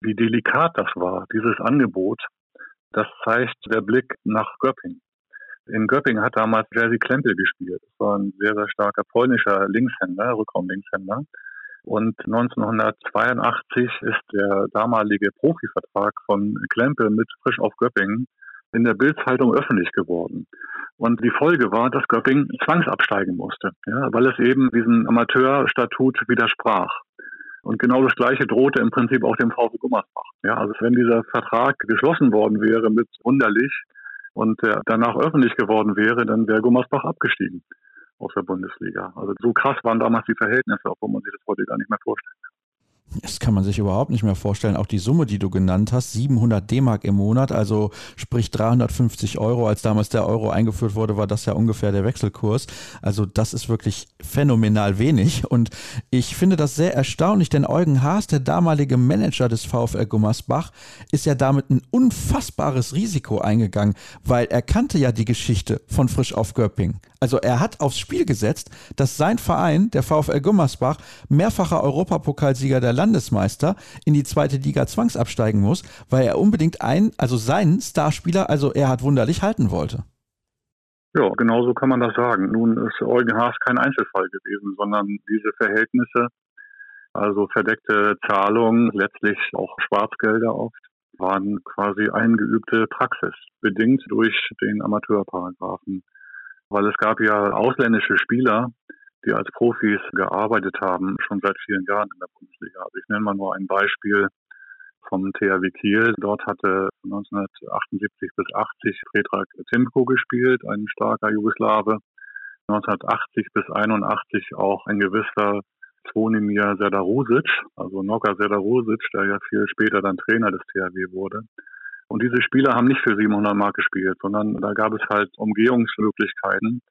wie delikat das war, dieses Angebot, das zeigt der Blick nach Göpping. In Göpping hat damals Jerzy Klempel gespielt. Das war ein sehr, sehr starker polnischer Linkshänder, Rückraum-Linkshänder. Und 1982 ist der damalige Profivertrag von Klempe mit Frisch auf Göppingen in der Bildzeitung öffentlich geworden. Und die Folge war, dass Göppingen zwangsabsteigen musste, ja, weil es eben diesem Amateurstatut widersprach. Und genau das Gleiche drohte im Prinzip auch dem VfB Gummersbach. Ja, also wenn dieser Vertrag geschlossen worden wäre mit Wunderlich und danach öffentlich geworden wäre, dann wäre Gummersbach abgestiegen aus der Bundesliga. Also so krass waren damals die Verhältnisse, obwohl man sich das heute gar nicht mehr vorstellen kann. Das kann man sich überhaupt nicht mehr vorstellen. Auch die Summe, die du genannt hast, 700 D-Mark im Monat, also sprich 350 Euro. Als damals der Euro eingeführt wurde, war das ja ungefähr der Wechselkurs. Also das ist wirklich phänomenal wenig. Und ich finde das sehr erstaunlich, denn Eugen Haas, der damalige Manager des VfL Gummersbach, ist ja damit ein unfassbares Risiko eingegangen, weil er kannte ja die Geschichte von Frisch auf Göpping. Also er hat aufs Spiel gesetzt, dass sein Verein, der VfL Gummersbach, mehrfacher Europapokalsieger der Landesmeister, in die zweite Liga zwangsabsteigen muss, weil er unbedingt einen, also seinen Starspieler, also er hat wunderlich halten wollte. Ja, genau so kann man das sagen. Nun ist Eugen Haas kein Einzelfall gewesen, sondern diese Verhältnisse, also verdeckte Zahlungen, letztlich auch Schwarzgelder oft, waren quasi eingeübte Praxis, bedingt durch den Amateurparagraphen weil es gab ja ausländische Spieler, die als Profis gearbeitet haben, schon seit vielen Jahren in der Bundesliga. Also ich nenne mal nur ein Beispiel vom THW Kiel. Dort hatte 1978 bis 80 Predrag Timko gespielt, ein starker Jugoslawe. 1980 bis 81 auch ein gewisser Zvonimir Serdarusic, also Noga Serdarusic, der ja viel später dann Trainer des THW wurde. Und diese Spieler haben nicht für 700 Mark gespielt, sondern da gab es halt Umgehungsmöglichkeiten.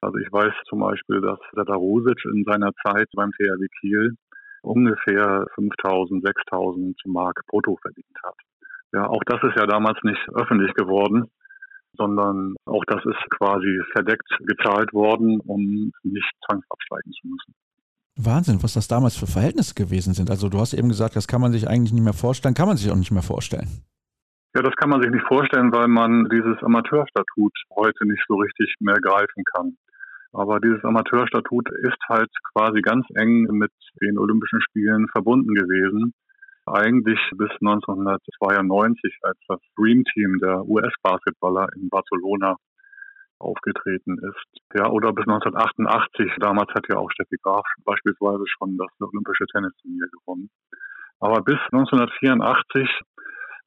Also ich weiß zum Beispiel, dass Sata Rosic in seiner Zeit beim THW Kiel ungefähr 5000, 6000 Mark brutto verdient hat. Ja, auch das ist ja damals nicht öffentlich geworden, sondern auch das ist quasi verdeckt gezahlt worden, um nicht zwangsabsteigen zu müssen. Wahnsinn, was das damals für Verhältnisse gewesen sind. Also du hast eben gesagt, das kann man sich eigentlich nicht mehr vorstellen, kann man sich auch nicht mehr vorstellen. Ja, das kann man sich nicht vorstellen, weil man dieses Amateurstatut heute nicht so richtig mehr greifen kann. Aber dieses Amateurstatut ist halt quasi ganz eng mit den Olympischen Spielen verbunden gewesen. Eigentlich bis 1992, als das Dream Team der US-Basketballer in Barcelona aufgetreten ist. Ja, oder bis 1988. Damals hat ja auch Steffi Graf beispielsweise schon das Olympische Tennisturnier gewonnen. Aber bis 1984 äh,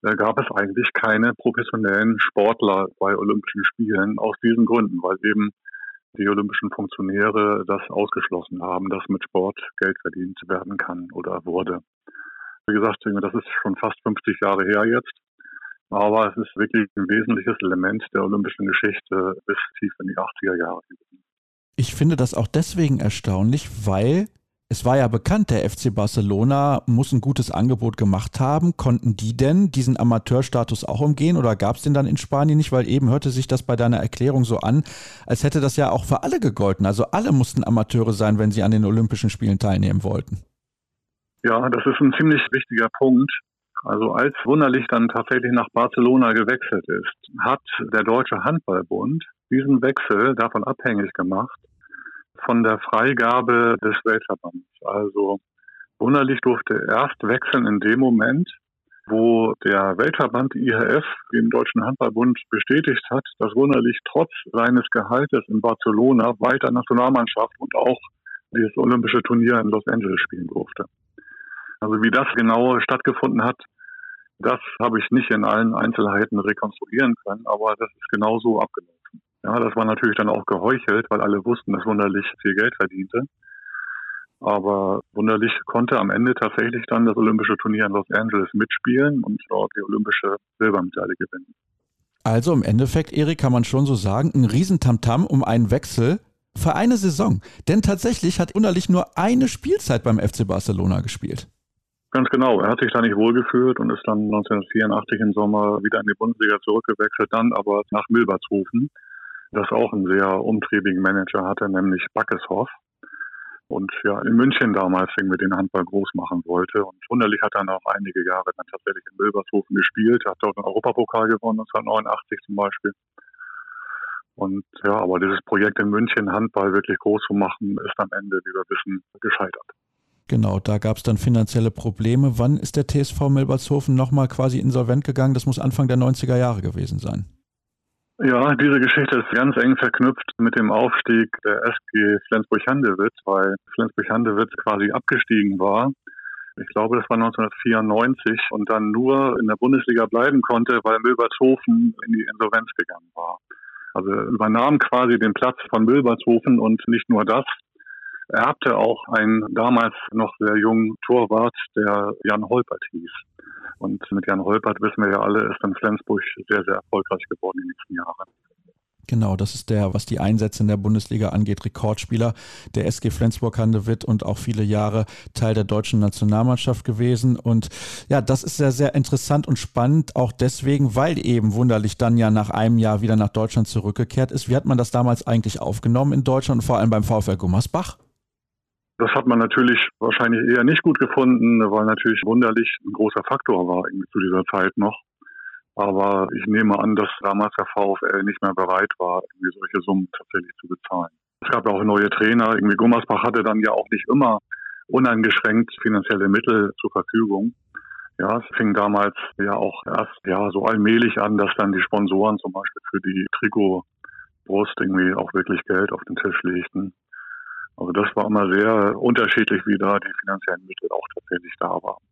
gab es eigentlich keine professionellen Sportler bei Olympischen Spielen aus diesen Gründen, weil eben die olympischen Funktionäre das ausgeschlossen haben, dass mit Sport Geld verdient werden kann oder wurde. Wie gesagt, das ist schon fast 50 Jahre her jetzt. Aber es ist wirklich ein wesentliches Element der olympischen Geschichte bis tief in die 80er Jahre. Ich finde das auch deswegen erstaunlich, weil es war ja bekannt, der FC Barcelona muss ein gutes Angebot gemacht haben. Konnten die denn diesen Amateurstatus auch umgehen oder gab es den dann in Spanien nicht? Weil eben hörte sich das bei deiner Erklärung so an, als hätte das ja auch für alle gegolten. Also alle mussten Amateure sein, wenn sie an den Olympischen Spielen teilnehmen wollten. Ja, das ist ein ziemlich wichtiger Punkt. Also als Wunderlich dann tatsächlich nach Barcelona gewechselt ist, hat der Deutsche Handballbund diesen Wechsel davon abhängig gemacht, von der Freigabe des Weltverbands. Also Wunderlich durfte erst wechseln in dem Moment, wo der Weltverband IHF dem Deutschen Handballbund bestätigt hat, dass Wunderlich trotz seines Gehaltes in Barcelona weiter Nationalmannschaft und auch dieses olympische Turnier in Los Angeles spielen durfte. Also wie das genau stattgefunden hat, das habe ich nicht in allen Einzelheiten rekonstruieren können, aber das ist genauso abgelaufen. Ja, das war natürlich dann auch geheuchelt, weil alle wussten, dass Wunderlich viel Geld verdiente. Aber Wunderlich konnte am Ende tatsächlich dann das Olympische Turnier in Los Angeles mitspielen und dort die olympische Silbermedaille gewinnen. Also im Endeffekt, Erik, kann man schon so sagen, ein Riesentamtam um einen Wechsel für eine Saison. Denn tatsächlich hat Wunderlich nur eine Spielzeit beim FC Barcelona gespielt. Ganz genau. Er hat sich da nicht wohlgefühlt und ist dann 1984 im Sommer wieder in die Bundesliga zurückgewechselt, dann aber nach Milbertshofen das auch einen sehr umtriebigen Manager hatte, nämlich Backeshoff. Und ja, in München damals irgendwie den Handball groß machen wollte. Und wunderlich hat er auch einige Jahre dann tatsächlich in Wilbershofen gespielt, hat dort einen Europapokal gewonnen, 1989 zum Beispiel. Und ja, aber dieses Projekt in München, Handball wirklich groß zu machen, ist am Ende, wie wir wissen, gescheitert. Genau, da gab es dann finanzielle Probleme. Wann ist der TSV Milbertshofen nochmal quasi insolvent gegangen? Das muss Anfang der 90er Jahre gewesen sein. Ja, diese Geschichte ist ganz eng verknüpft mit dem Aufstieg der SG Flensburg-Handewitt, weil Flensburg-Handewitt quasi abgestiegen war. Ich glaube, das war 1994 und dann nur in der Bundesliga bleiben konnte, weil Milbertshofen in die Insolvenz gegangen war. Also übernahm quasi den Platz von Milbertshofen und nicht nur das, erbte auch einen damals noch sehr jungen Torwart, der Jan Holpert hieß. Und mit Jan Holpert wissen wir ja alle, ist dann Flensburg sehr, sehr erfolgreich geworden in den nächsten Jahren. Genau, das ist der, was die Einsätze in der Bundesliga angeht, Rekordspieler der SG Flensburg-Handewitt und auch viele Jahre Teil der deutschen Nationalmannschaft gewesen. Und ja, das ist sehr, sehr interessant und spannend, auch deswegen, weil eben wunderlich dann ja nach einem Jahr wieder nach Deutschland zurückgekehrt ist. Wie hat man das damals eigentlich aufgenommen in Deutschland und vor allem beim VfL Gummersbach? Das hat man natürlich wahrscheinlich eher nicht gut gefunden, weil natürlich wunderlich ein großer Faktor war zu dieser Zeit noch. Aber ich nehme an, dass damals der VfL nicht mehr bereit war, irgendwie solche Summen tatsächlich zu bezahlen. Es gab auch neue Trainer. Irgendwie Gummersbach hatte dann ja auch nicht immer uneingeschränkt finanzielle Mittel zur Verfügung. Ja, es fing damals ja auch erst ja so allmählich an, dass dann die Sponsoren zum Beispiel für die Trikotbrust irgendwie auch wirklich Geld auf den Tisch legten. Also das war immer sehr unterschiedlich, wie da die finanziellen Mittel auch tatsächlich da waren.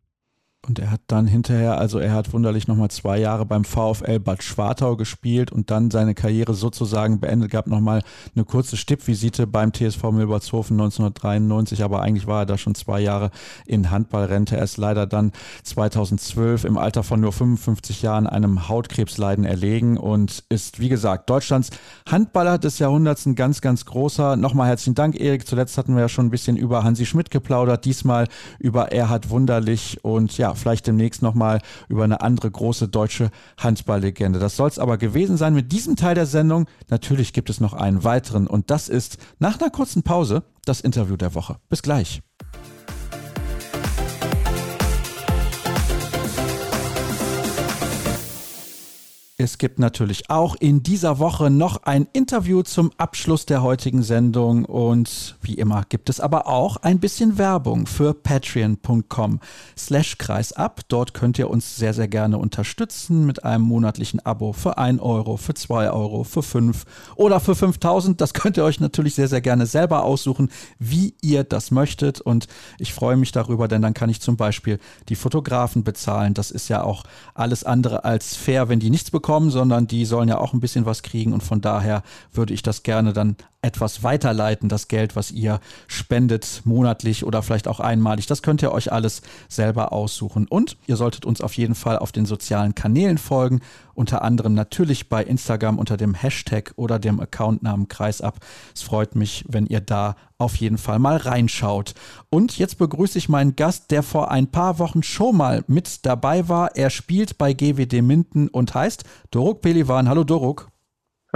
Und er hat dann hinterher, also er hat wunderlich nochmal zwei Jahre beim VfL Bad Schwartau gespielt und dann seine Karriere sozusagen beendet, gab nochmal eine kurze Stippvisite beim TSV Milbertshofen 1993, aber eigentlich war er da schon zwei Jahre in Handballrente. Er ist leider dann 2012 im Alter von nur 55 Jahren einem Hautkrebsleiden erlegen und ist, wie gesagt, Deutschlands Handballer des Jahrhunderts ein ganz, ganz großer. Nochmal herzlichen Dank, Erik. Zuletzt hatten wir ja schon ein bisschen über Hansi Schmidt geplaudert, diesmal über Erhard Wunderlich und ja, vielleicht demnächst nochmal über eine andere große deutsche Handballlegende. Das soll es aber gewesen sein mit diesem Teil der Sendung. Natürlich gibt es noch einen weiteren und das ist nach einer kurzen Pause das Interview der Woche. Bis gleich. Es gibt natürlich auch in dieser Woche noch ein Interview zum Abschluss der heutigen Sendung und wie immer gibt es aber auch ein bisschen Werbung für patreon.com slash kreisab. Dort könnt ihr uns sehr, sehr gerne unterstützen mit einem monatlichen Abo für 1 Euro, für 2 Euro, für 5 oder für 5000. Das könnt ihr euch natürlich sehr, sehr gerne selber aussuchen, wie ihr das möchtet und ich freue mich darüber, denn dann kann ich zum Beispiel die Fotografen bezahlen. Das ist ja auch alles andere als fair, wenn die nichts bekommen bekommen, sondern die sollen ja auch ein bisschen was kriegen und von daher würde ich das gerne dann etwas weiterleiten, das Geld, was ihr spendet, monatlich oder vielleicht auch einmalig. Das könnt ihr euch alles selber aussuchen. Und ihr solltet uns auf jeden Fall auf den sozialen Kanälen folgen, unter anderem natürlich bei Instagram unter dem Hashtag oder dem Accountnamen Kreisab. Es freut mich, wenn ihr da auf jeden Fall mal reinschaut. Und jetzt begrüße ich meinen Gast, der vor ein paar Wochen schon mal mit dabei war. Er spielt bei GWD Minden und heißt Doruk Pelivan. Hallo Doruk.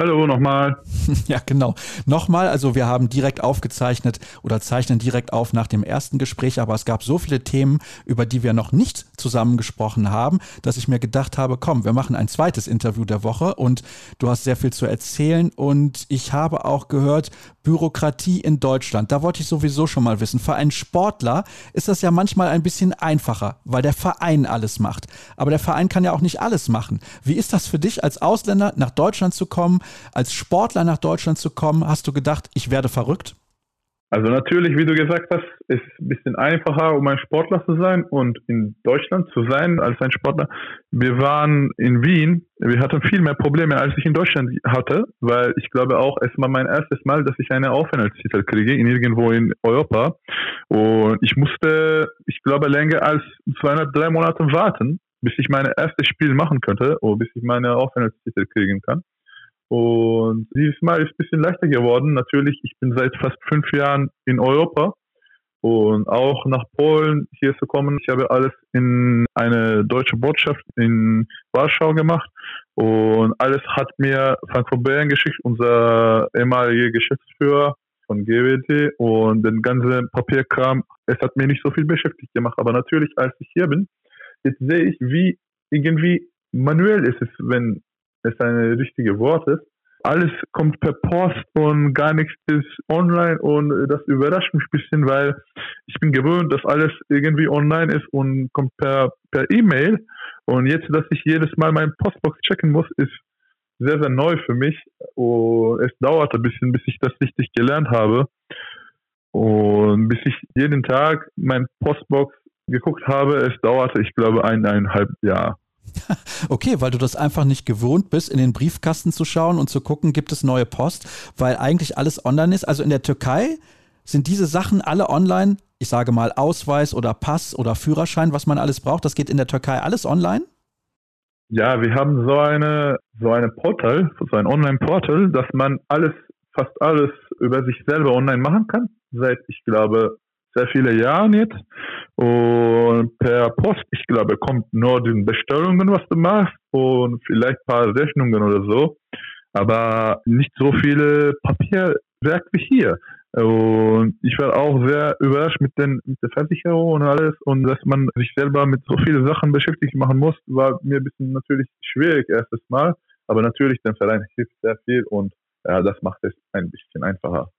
Hallo nochmal. Ja, genau. Nochmal, also wir haben direkt aufgezeichnet oder zeichnen direkt auf nach dem ersten Gespräch, aber es gab so viele Themen, über die wir noch nicht zusammen gesprochen haben, dass ich mir gedacht habe, komm, wir machen ein zweites Interview der Woche und du hast sehr viel zu erzählen und ich habe auch gehört, Bürokratie in Deutschland. Da wollte ich sowieso schon mal wissen. Für einen Sportler ist das ja manchmal ein bisschen einfacher, weil der Verein alles macht. Aber der Verein kann ja auch nicht alles machen. Wie ist das für dich als Ausländer nach Deutschland zu kommen, als Sportler nach Deutschland zu kommen? Hast du gedacht, ich werde verrückt? Also natürlich, wie du gesagt hast, ist ein bisschen einfacher, um ein Sportler zu sein und in Deutschland zu sein als ein Sportler. Wir waren in Wien, wir hatten viel mehr Probleme, als ich in Deutschland hatte, weil ich glaube auch, es war mein erstes Mal, dass ich eine Aufenthaltstitel kriege, in irgendwo in Europa. Und ich musste, ich glaube, länger als 200, drei Monate warten, bis ich mein erstes Spiel machen könnte oder bis ich meine Aufenthaltstitel kriegen kann. Und dieses Mal ist ein bisschen leichter geworden. Natürlich, ich bin seit fast fünf Jahren in Europa und auch nach Polen hier zu kommen. Ich habe alles in eine deutsche Botschaft in Warschau gemacht und alles hat mir Frankfurt Bayern geschickt, unser ehemaliger Geschäftsführer von GWT und den ganzen Papierkram. Es hat mir nicht so viel beschäftigt gemacht, aber natürlich, als ich hier bin, jetzt sehe ich, wie irgendwie manuell ist es, wenn es ein richtiges Wort ist. Alles kommt per Post und gar nichts ist online und das überrascht mich ein bisschen, weil ich bin gewöhnt, dass alles irgendwie online ist und kommt per per E-Mail und jetzt, dass ich jedes Mal meinen Postbox checken muss, ist sehr, sehr neu für mich und es dauert ein bisschen, bis ich das richtig gelernt habe und bis ich jeden Tag mein Postbox geguckt habe, es dauerte, ich glaube, eineinhalb Jahre. Okay, weil du das einfach nicht gewohnt bist, in den Briefkasten zu schauen und zu gucken, gibt es neue Post, weil eigentlich alles online ist. Also in der Türkei sind diese Sachen alle online. Ich sage mal Ausweis oder Pass oder Führerschein, was man alles braucht. Das geht in der Türkei alles online? Ja, wir haben so eine so eine Portal, so ein Online-Portal, dass man alles, fast alles über sich selber online machen kann. Seit ich glaube sehr viele Jahre jetzt. Und per Post, ich glaube, kommt nur die Bestellungen, was du machst und vielleicht ein paar Rechnungen oder so. Aber nicht so viele Papierwerk wie hier. Und ich war auch sehr überrascht mit, den, mit der Versicherung und alles und dass man sich selber mit so vielen Sachen beschäftigt machen muss, war mir ein bisschen natürlich schwierig erstes Mal. Aber natürlich, der Verein hilft sehr viel und ja, das macht es ein bisschen einfacher.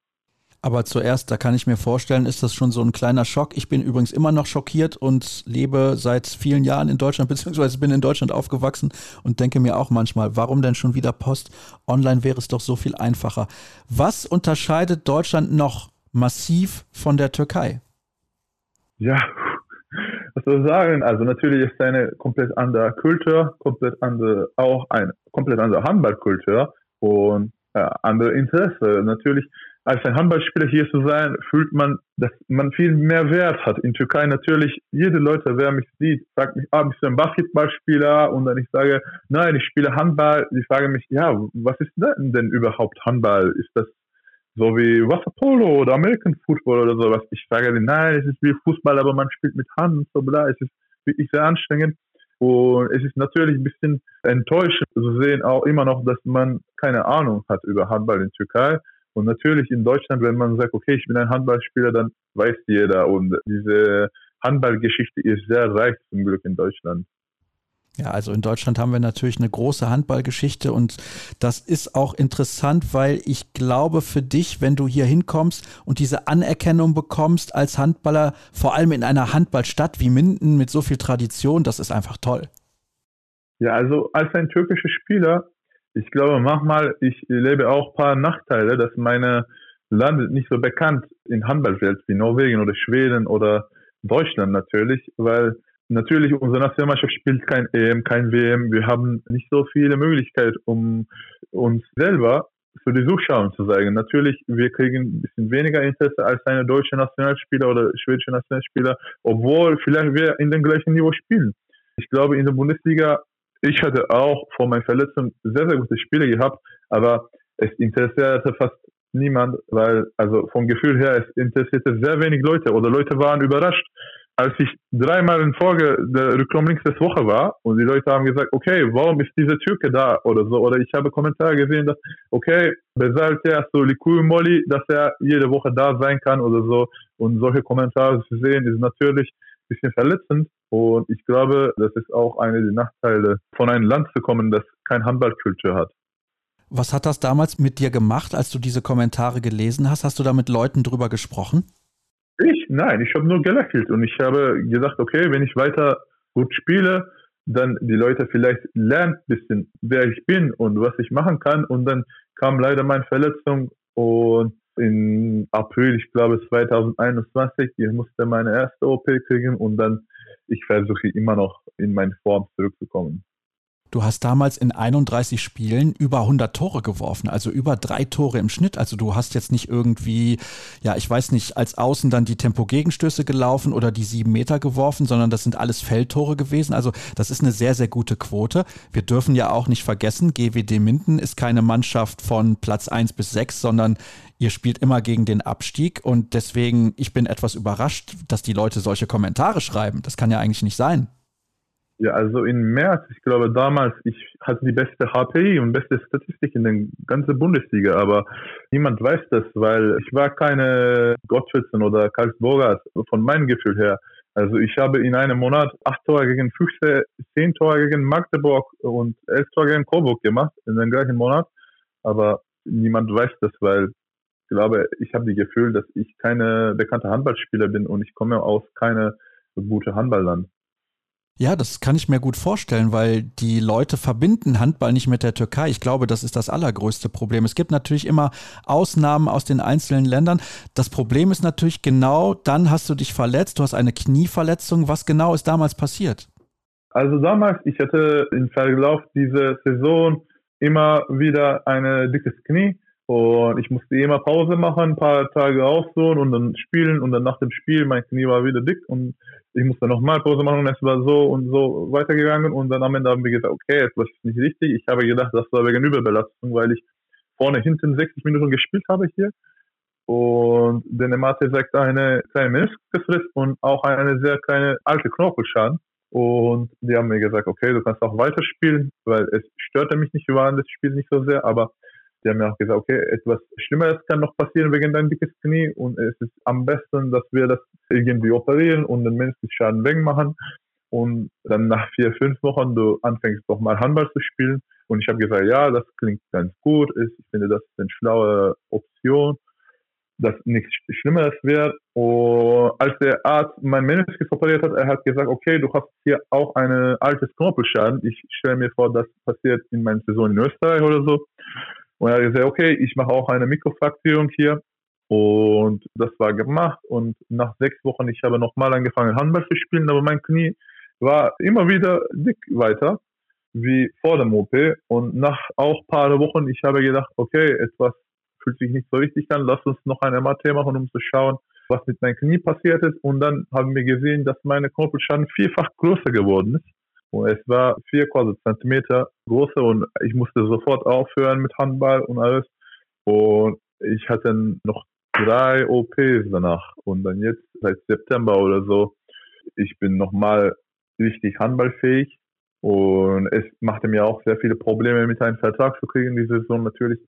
Aber zuerst, da kann ich mir vorstellen, ist das schon so ein kleiner Schock. Ich bin übrigens immer noch schockiert und lebe seit vielen Jahren in Deutschland, beziehungsweise bin in Deutschland aufgewachsen und denke mir auch manchmal, warum denn schon wieder Post? Online wäre es doch so viel einfacher. Was unterscheidet Deutschland noch massiv von der Türkei? Ja, was soll ich sagen? Also natürlich ist eine komplett andere Kultur, komplett andere, auch eine komplett andere Handballkultur und ja, andere Interesse. Natürlich als ein Handballspieler hier zu sein, fühlt man, dass man viel mehr Wert hat. In Türkei natürlich, jede Leute, wer mich sieht, sagt mich, ah, bist du ein Basketballspieler? Und dann ich sage, nein, ich spiele Handball. Die fragen mich, ja, was ist denn, denn überhaupt Handball? Ist das so wie Wasserpolo oder American Football oder sowas? Ich sage, nein, es ist wie Fußball, aber man spielt mit Hand so bla. Es ist wirklich sehr anstrengend. Und es ist natürlich ein bisschen enttäuschend zu sehen, auch immer noch, dass man keine Ahnung hat über Handball in Türkei. Und natürlich in Deutschland, wenn man sagt, okay, ich bin ein Handballspieler, dann weiß jeder. Und diese Handballgeschichte ist sehr reich zum Glück in Deutschland. Ja, also in Deutschland haben wir natürlich eine große Handballgeschichte und das ist auch interessant, weil ich glaube für dich, wenn du hier hinkommst und diese Anerkennung bekommst als Handballer, vor allem in einer Handballstadt wie Minden mit so viel Tradition, das ist einfach toll. Ja, also als ein türkischer Spieler ich glaube manchmal, ich lebe auch ein paar Nachteile, dass meine Land nicht so bekannt in Handballwelt wie Norwegen oder Schweden oder Deutschland natürlich, weil natürlich, unsere Nationalmannschaft spielt kein EM, kein WM. Wir haben nicht so viele Möglichkeiten, um uns selber für die Zuschauer zu zeigen. Natürlich, wir kriegen ein bisschen weniger Interesse als eine deutsche Nationalspieler oder schwedische Nationalspieler, obwohl vielleicht wir in dem gleichen Niveau spielen. Ich glaube, in der Bundesliga, ich hatte auch vor meiner Verletzung sehr, sehr gute Spiele gehabt, aber es interessierte fast niemand, weil, also vom Gefühl her, es interessierte sehr wenig Leute oder Leute waren überrascht, als ich dreimal in Folge der Rückraumlinks Woche war und die Leute haben gesagt, okay, warum ist dieser Türke da oder so, oder ich habe Kommentare gesehen, dass, okay, Besalte so Likui Molly, dass er jede Woche da sein kann oder so. Und solche Kommentare zu sehen, ist natürlich bisschen verletzend und ich glaube, das ist auch eine der Nachteile von einem Land zu kommen, das kein Handballkultur hat. Was hat das damals mit dir gemacht, als du diese Kommentare gelesen hast? Hast du da mit Leuten drüber gesprochen? Ich? Nein, ich habe nur gelächelt und ich habe gesagt, okay, wenn ich weiter gut spiele, dann die Leute vielleicht lernen ein bisschen, wer ich bin und was ich machen kann. Und dann kam leider meine Verletzung und in April, ich glaube 2021, ich musste meine erste OP kriegen und dann ich versuche immer noch in meine Form zurückzukommen. Du hast damals in 31 Spielen über 100 Tore geworfen, also über drei Tore im Schnitt. Also du hast jetzt nicht irgendwie, ja, ich weiß nicht, als Außen dann die Tempo-Gegenstöße gelaufen oder die sieben Meter geworfen, sondern das sind alles Feldtore gewesen. Also das ist eine sehr, sehr gute Quote. Wir dürfen ja auch nicht vergessen, GWD Minden ist keine Mannschaft von Platz 1 bis 6, sondern ihr spielt immer gegen den Abstieg und deswegen, ich bin etwas überrascht, dass die Leute solche Kommentare schreiben. Das kann ja eigentlich nicht sein. Ja, also in März, ich glaube damals, ich hatte die beste HPI und beste Statistik in der ganzen Bundesliga, aber niemand weiß das, weil ich war keine Gottschalk oder Karlsburger von meinem Gefühl her. Also ich habe in einem Monat acht Tore gegen Füchse, zehn Tore gegen Magdeburg und elf Tore gegen Coburg gemacht in dem gleichen Monat, aber niemand weiß das, weil ich glaube, ich habe das Gefühl, dass ich keine bekannte Handballspieler bin und ich komme aus keine gute Handballland. Ja, das kann ich mir gut vorstellen, weil die Leute verbinden Handball nicht mit der Türkei. Ich glaube, das ist das allergrößte Problem. Es gibt natürlich immer Ausnahmen aus den einzelnen Ländern. Das Problem ist natürlich genau, dann hast du dich verletzt, du hast eine Knieverletzung. Was genau ist damals passiert? Also damals, ich hatte im Verlauf dieser Saison immer wieder ein dickes Knie und ich musste immer Pause machen, ein paar Tage ausruhen und dann spielen und dann nach dem Spiel, mein Knie war wieder dick und ich musste nochmal Pause machen und es war so und so weitergegangen und dann am Ende haben wir gesagt, okay, etwas ist nicht richtig. Ich habe gedacht, das war wegen Überbelastung, weil ich vorne, hinten 60 Minuten gespielt habe hier und der MRT sagt eine kleine Meniskusriss und auch eine sehr kleine alte Knorpelschaden. Und die haben mir gesagt, okay, du kannst auch weiterspielen, weil es störte mich nicht, wir waren das Spiel nicht so sehr, aber die haben mir auch gesagt, okay, etwas Schlimmeres kann noch passieren wegen deinem dickes Knie und es ist am besten, dass wir das irgendwie operieren und den menschlichen Schaden wegmachen und dann nach vier, fünf Wochen du anfängst doch mal Handball zu spielen. Und ich habe gesagt, ja, das klingt ganz gut, ich finde, das ist eine schlaue Option, dass nichts Schlimmeres wird. Und als der Arzt mein Meniskus operiert hat, er hat gesagt, okay, du hast hier auch einen altes Knorpelschaden. Ich stelle mir vor, das passiert in meiner Saison in Österreich oder so. Und er hat gesagt, okay, ich mache auch eine Mikrofrakturierung hier. Und das war gemacht. Und nach sechs Wochen, ich habe nochmal angefangen, Handball zu spielen, aber mein Knie war immer wieder dick weiter, wie vor dem OP. Und nach auch paar Wochen, ich habe gedacht, okay, etwas fühlt sich nicht so richtig an, lass uns noch ein MRT machen, um zu schauen, was mit meinem Knie passiert ist. Und dann haben wir gesehen, dass meine Knorpelschaden vierfach größer geworden ist. Und es war vier Zentimeter groß und ich musste sofort aufhören mit Handball und alles. Und ich hatte noch drei OPs danach. Und dann jetzt seit September oder so, ich bin nochmal richtig handballfähig. Und es machte mir auch sehr viele Probleme, mit einem Vertrag zu kriegen, diese Saison natürlich,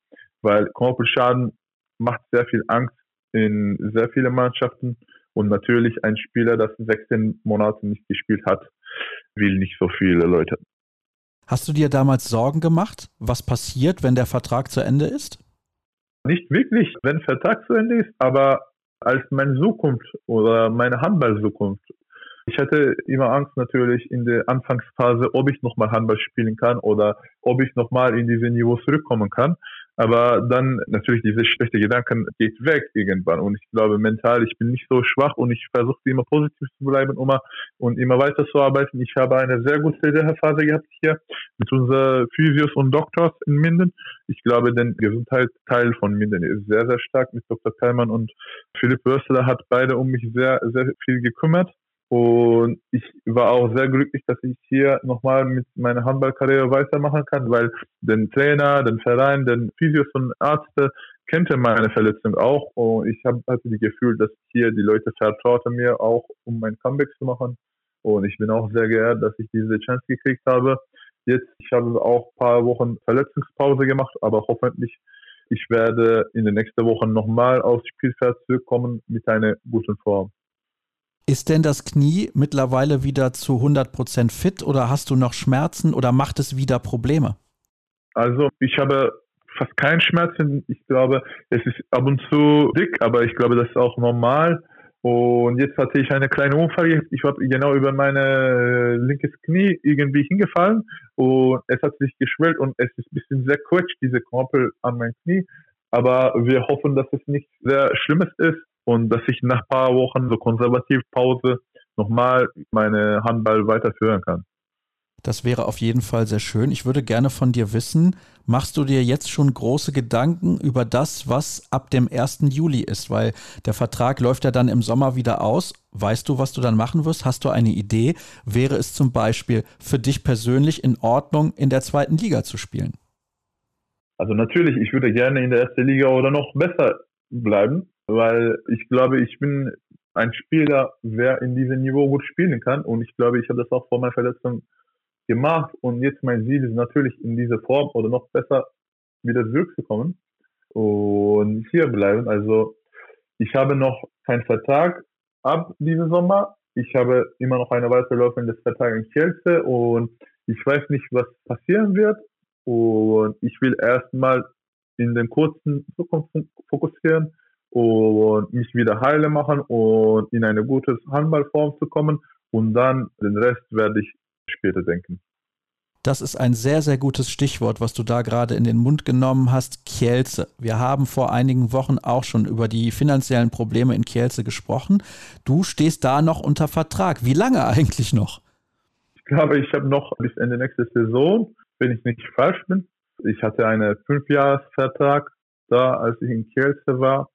weil Knorpelschaden macht sehr viel Angst in sehr vielen Mannschaften. Und natürlich ein Spieler, das 16 Monate nicht gespielt hat, will nicht so viele Leute. Hast du dir damals Sorgen gemacht, was passiert, wenn der Vertrag zu Ende ist? Nicht wirklich, wenn der Vertrag zu Ende ist, aber als meine Zukunft oder meine Handballzukunft Ich hatte immer Angst natürlich in der Anfangsphase, ob ich nochmal Handball spielen kann oder ob ich nochmal in diese Niveau zurückkommen kann. Aber dann natürlich diese schlechte Gedanken geht weg irgendwann. Und ich glaube mental, ich bin nicht so schwach und ich versuche immer positiv zu bleiben immer und immer arbeiten. Ich habe eine sehr gute Phase gehabt hier mit unseren Physios und Doktors in Minden. Ich glaube, der Gesundheitsteil von Minden ist sehr, sehr stark mit Dr. Kallmann und Philipp Wörsler hat beide um mich sehr, sehr viel gekümmert. Und ich war auch sehr glücklich, dass ich hier nochmal mit meiner Handballkarriere weitermachen kann, weil den Trainer, den Verein, den Physios und Ärzte kannte meine Verletzung auch. Und ich hab, hatte das Gefühl, dass hier die Leute vertrauten mir auch, um mein Comeback zu machen. Und ich bin auch sehr geehrt, dass ich diese Chance gekriegt habe. Jetzt, ich habe auch ein paar Wochen Verletzungspause gemacht, aber hoffentlich ich werde in den nächsten Wochen nochmal aufs Spielfeld zurückkommen mit einer guten Form. Ist denn das Knie mittlerweile wieder zu 100% fit oder hast du noch Schmerzen oder macht es wieder Probleme? Also ich habe fast keinen Schmerzen. Ich glaube, es ist ab und zu dick, aber ich glaube, das ist auch normal. Und jetzt hatte ich eine kleine Unfall. Ich war genau über mein linkes Knie irgendwie hingefallen und es hat sich geschwellt und es ist ein bisschen sehr quetscht, diese Knorpel an meinem Knie. Aber wir hoffen, dass es nicht sehr Schlimmes ist und dass ich nach ein paar Wochen so konservativ Pause nochmal meine Handball weiterführen kann. Das wäre auf jeden Fall sehr schön. Ich würde gerne von dir wissen, machst du dir jetzt schon große Gedanken über das, was ab dem 1. Juli ist? Weil der Vertrag läuft ja dann im Sommer wieder aus. Weißt du, was du dann machen wirst? Hast du eine Idee? Wäre es zum Beispiel für dich persönlich in Ordnung, in der zweiten Liga zu spielen? Also natürlich, ich würde gerne in der ersten Liga oder noch besser bleiben weil ich glaube, ich bin ein Spieler, wer in diesem Niveau gut spielen kann. Und ich glaube, ich habe das auch vor meiner Verletzung gemacht. Und jetzt mein Ziel ist natürlich in dieser Form oder noch besser wieder zurückzukommen und hier bleiben. Also ich habe noch keinen Vertrag ab diesem Sommer. Ich habe immer noch eine weiterlaufende Vertrag in Kielce und ich weiß nicht, was passieren wird. Und ich will erstmal in den kurzen Zukunft fokussieren und mich wieder heile machen und in eine gute Handballform zu kommen und dann den Rest werde ich später denken. Das ist ein sehr, sehr gutes Stichwort, was du da gerade in den Mund genommen hast. Kielce. Wir haben vor einigen Wochen auch schon über die finanziellen Probleme in Kielce gesprochen. Du stehst da noch unter Vertrag. Wie lange eigentlich noch? Ich glaube, ich habe noch bis Ende nächste Saison, wenn ich nicht falsch bin. Ich hatte einen Fünfjahresvertrag da, als ich in Kielce war.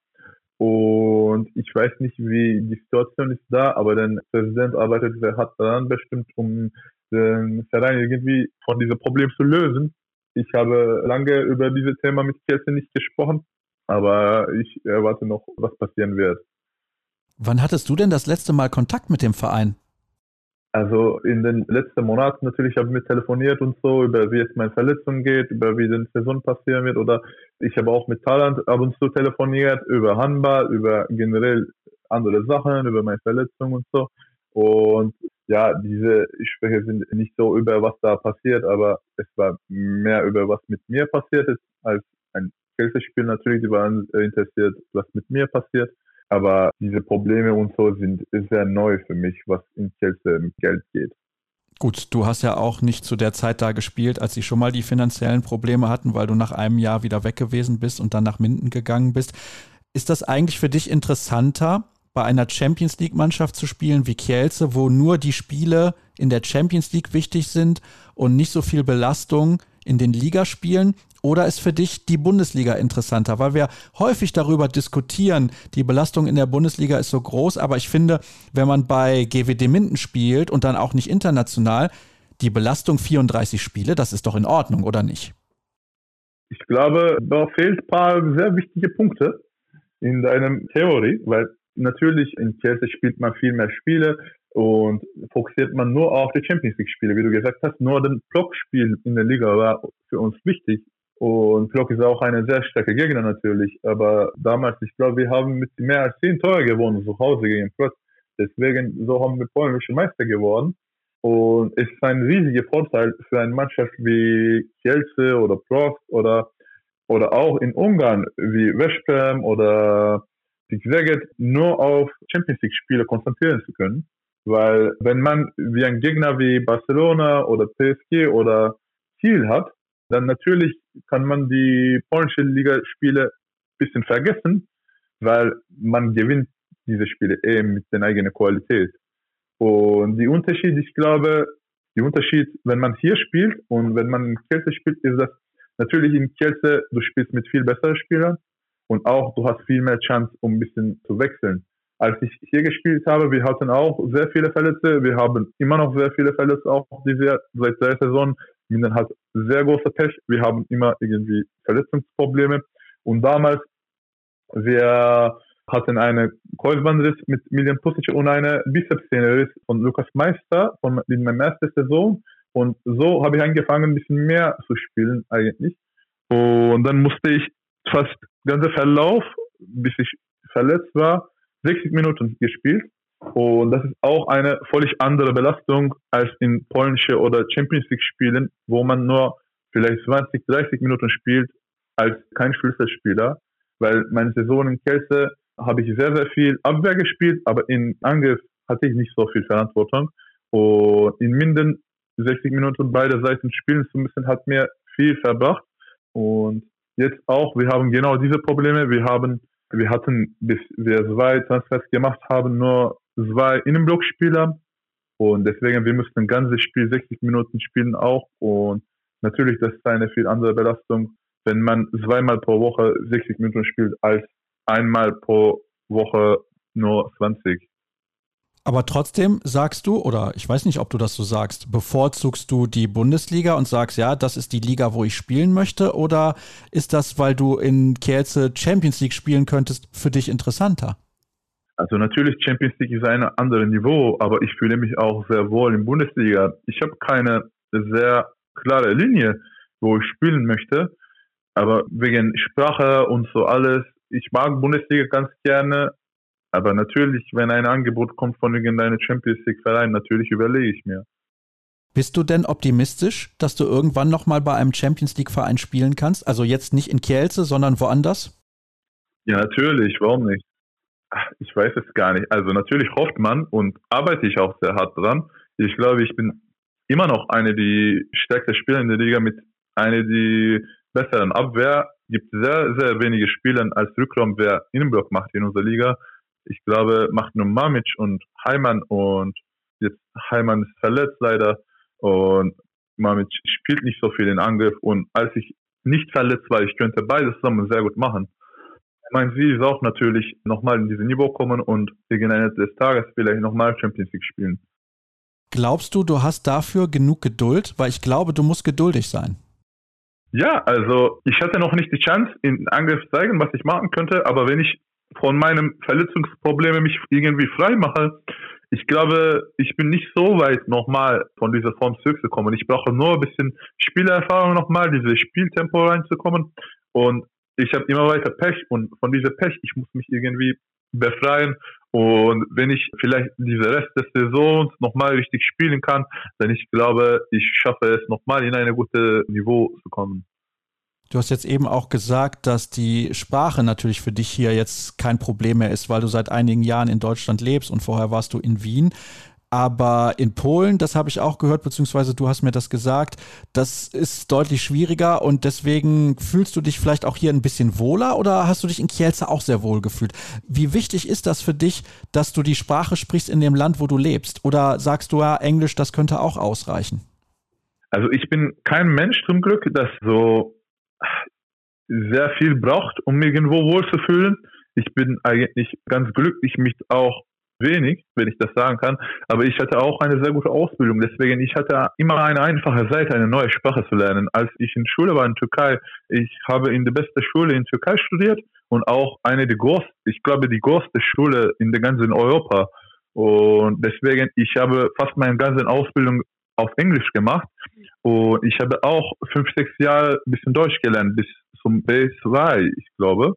Und ich weiß nicht, wie die Situation ist da, aber der Präsident arbeitet, der hat daran bestimmt, um den Verein irgendwie von diesem Problem zu lösen. Ich habe lange über dieses Thema mit Kielce nicht gesprochen, aber ich erwarte noch, was passieren wird. Wann hattest du denn das letzte Mal Kontakt mit dem Verein? Also in den letzten Monaten natürlich habe ich mit telefoniert und so, über wie es meine Verletzung geht, über wie die Saison passieren wird oder ich habe auch mit Thailand ab und zu telefoniert, über Handball, über generell andere Sachen, über meine Verletzung und so. Und ja, diese Gespräche sind nicht so über was da passiert, aber es war mehr über was mit mir passiert ist, als ein Käsespiel natürlich, die waren interessiert, was mit mir passiert. Aber diese Probleme und so sind sehr neu für mich, was in Chelsea mit Geld geht. Gut, du hast ja auch nicht zu der Zeit da gespielt, als sie schon mal die finanziellen Probleme hatten, weil du nach einem Jahr wieder weg gewesen bist und dann nach Minden gegangen bist. Ist das eigentlich für dich interessanter, bei einer Champions League-Mannschaft zu spielen wie Kielce, wo nur die Spiele in der Champions League wichtig sind und nicht so viel Belastung in den Ligaspielen? Oder ist für dich die Bundesliga interessanter? Weil wir häufig darüber diskutieren, die Belastung in der Bundesliga ist so groß, aber ich finde, wenn man bei GWD Minden spielt und dann auch nicht international, die Belastung 34 Spiele, das ist doch in Ordnung, oder nicht? Ich glaube, da fehlt ein paar sehr wichtige Punkte in deinem Theorie, weil natürlich in Chelsea spielt man viel mehr Spiele und fokussiert man nur auf die Champions League Spiele, wie du gesagt hast, nur den Blockspiel in der Liga war für uns wichtig und Flock ist auch eine sehr starke Gegner natürlich. Aber damals, ich glaube, wir haben mit mehr als zehn Tore gewonnen zu Hause gegen Flock. Deswegen, so haben wir polnische Meister geworden. Und es ist ein riesiger Vorteil für eine Mannschaft wie Kielce oder Prost oder, oder auch in Ungarn wie Veszprem oder Szeged nur auf Champions League Spiele konzentrieren zu können. Weil wenn man wie ein Gegner wie Barcelona oder PSG oder Kiel hat, dann natürlich kann man die polnische Ligaspiele ein bisschen vergessen, weil man gewinnt diese Spiele eh mit der eigenen Qualität. Und die Unterschied, ich glaube, die Unterschied, wenn man hier spielt und wenn man in Kielce spielt, ist das natürlich in Kielce, du spielst mit viel besseren Spielern und auch du hast viel mehr Chance, um ein bisschen zu wechseln. Als ich hier gespielt habe, wir hatten auch sehr viele Verletzte. Wir haben immer noch sehr viele Verletzte, auch diese, seit der Saison. Minden hat sehr großer Pech. Wir haben immer irgendwie Verletzungsprobleme. Und damals, wir hatten eine Kreuzbandriss mit Milian Pusic und eine Bizepsszeneriss von Lukas Meister von in meiner ersten Saison. Und so habe ich angefangen, ein bisschen mehr zu spielen eigentlich. Und dann musste ich fast ganze Verlauf, bis ich verletzt war, 60 Minuten gespielt. Und das ist auch eine völlig andere Belastung als in polnische oder Champions League Spielen, wo man nur vielleicht 20, 30 Minuten spielt als kein Schlüsselspieler. Weil meine Saison in Kelce habe ich sehr, sehr viel Abwehr gespielt, aber in Angriff hatte ich nicht so viel Verantwortung. Und in Minden 60 Minuten beide Seiten spielen zu müssen, hat mir viel verbracht. Und jetzt auch, wir haben genau diese Probleme. Wir haben, wir hatten, bis wir zwei Transfers gemacht haben, nur zwei Innenblockspieler. Und deswegen, wir mussten ein ganzes Spiel 60 Minuten spielen auch. Und natürlich, das ist eine viel andere Belastung, wenn man zweimal pro Woche 60 Minuten spielt, als einmal pro Woche nur 20. Aber trotzdem sagst du, oder ich weiß nicht, ob du das so sagst, bevorzugst du die Bundesliga und sagst, ja, das ist die Liga, wo ich spielen möchte? Oder ist das, weil du in Kielce Champions League spielen könntest, für dich interessanter? Also natürlich, Champions League ist ein anderes Niveau, aber ich fühle mich auch sehr wohl in Bundesliga. Ich habe keine sehr klare Linie, wo ich spielen möchte, aber wegen Sprache und so alles, ich mag Bundesliga ganz gerne, aber natürlich, wenn ein Angebot kommt von irgendeinem Champions League Verein, natürlich überlege ich mir. Bist du denn optimistisch, dass du irgendwann nochmal bei einem Champions League Verein spielen kannst? Also jetzt nicht in Kielce, sondern woanders? Ja, natürlich, warum nicht? Ich weiß es gar nicht. Also natürlich hofft man und arbeite ich auch sehr hart dran. Ich glaube, ich bin immer noch eine der stärksten Spieler in der Liga mit einer der besseren Abwehr. Gibt sehr, sehr wenige Spieler als Rückraum, wer Innenblock macht in unserer Liga. Ich glaube, macht nur Mamic und Heimann und jetzt Heimann ist verletzt leider und Mamic spielt nicht so viel in Angriff und als ich nicht verletzt war, ich könnte beides zusammen sehr gut machen. Mein Ziel ist auch natürlich nochmal in dieses Niveau kommen und gegen Ende des Tages vielleicht nochmal Champions League spielen. Glaubst du, du hast dafür genug Geduld? Weil ich glaube, du musst geduldig sein. Ja, also ich hatte noch nicht die Chance, in Angriff zu zeigen, was ich machen könnte, aber wenn ich von meinem Verletzungsprobleme mich irgendwie frei mache, ich glaube, ich bin nicht so weit nochmal von dieser Form zurückzukommen. Ich brauche nur ein bisschen Spielerfahrung nochmal, dieses Spieltempo reinzukommen und ich habe immer weiter Pech und von dieser Pech, ich muss mich irgendwie befreien und wenn ich vielleicht diese Rest des Saisons nochmal richtig spielen kann, dann ich glaube, ich schaffe es nochmal in eine gute Niveau zu kommen. Du hast jetzt eben auch gesagt, dass die Sprache natürlich für dich hier jetzt kein Problem mehr ist, weil du seit einigen Jahren in Deutschland lebst und vorher warst du in Wien. Aber in Polen, das habe ich auch gehört, beziehungsweise du hast mir das gesagt, das ist deutlich schwieriger und deswegen fühlst du dich vielleicht auch hier ein bisschen wohler oder hast du dich in Kielce auch sehr wohl gefühlt? Wie wichtig ist das für dich, dass du die Sprache sprichst in dem Land, wo du lebst? Oder sagst du ja, Englisch, das könnte auch ausreichen? Also ich bin kein Mensch zum Glück, das so sehr viel braucht, um irgendwo wohlzufühlen. Ich bin eigentlich ganz glücklich, mich auch wenig, wenn ich das sagen kann. Aber ich hatte auch eine sehr gute Ausbildung. Deswegen, ich hatte immer eine einfache Seite, eine neue Sprache zu lernen. Als ich in Schule war in Türkei, ich habe in der besten Schule in Türkei studiert und auch eine der größten, ich glaube, die größte Schule in der ganzen Europa. Und deswegen, ich habe fast meine ganze Ausbildung auf Englisch gemacht. Und ich habe auch fünf, sechs Jahre ein bisschen Deutsch gelernt, bis zum B2, ich glaube.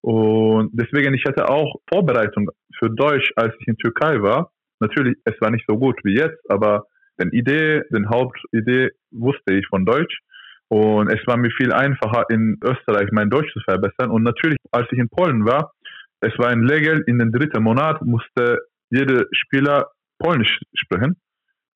Und deswegen, ich hatte auch Vorbereitung für Deutsch, als ich in Türkei war. Natürlich, es war nicht so gut wie jetzt, aber die Idee, die Hauptidee wusste ich von Deutsch. Und es war mir viel einfacher, in Österreich mein Deutsch zu verbessern. Und natürlich, als ich in Polen war, es war ein Regel, in den dritten Monat musste jeder Spieler Polnisch sprechen,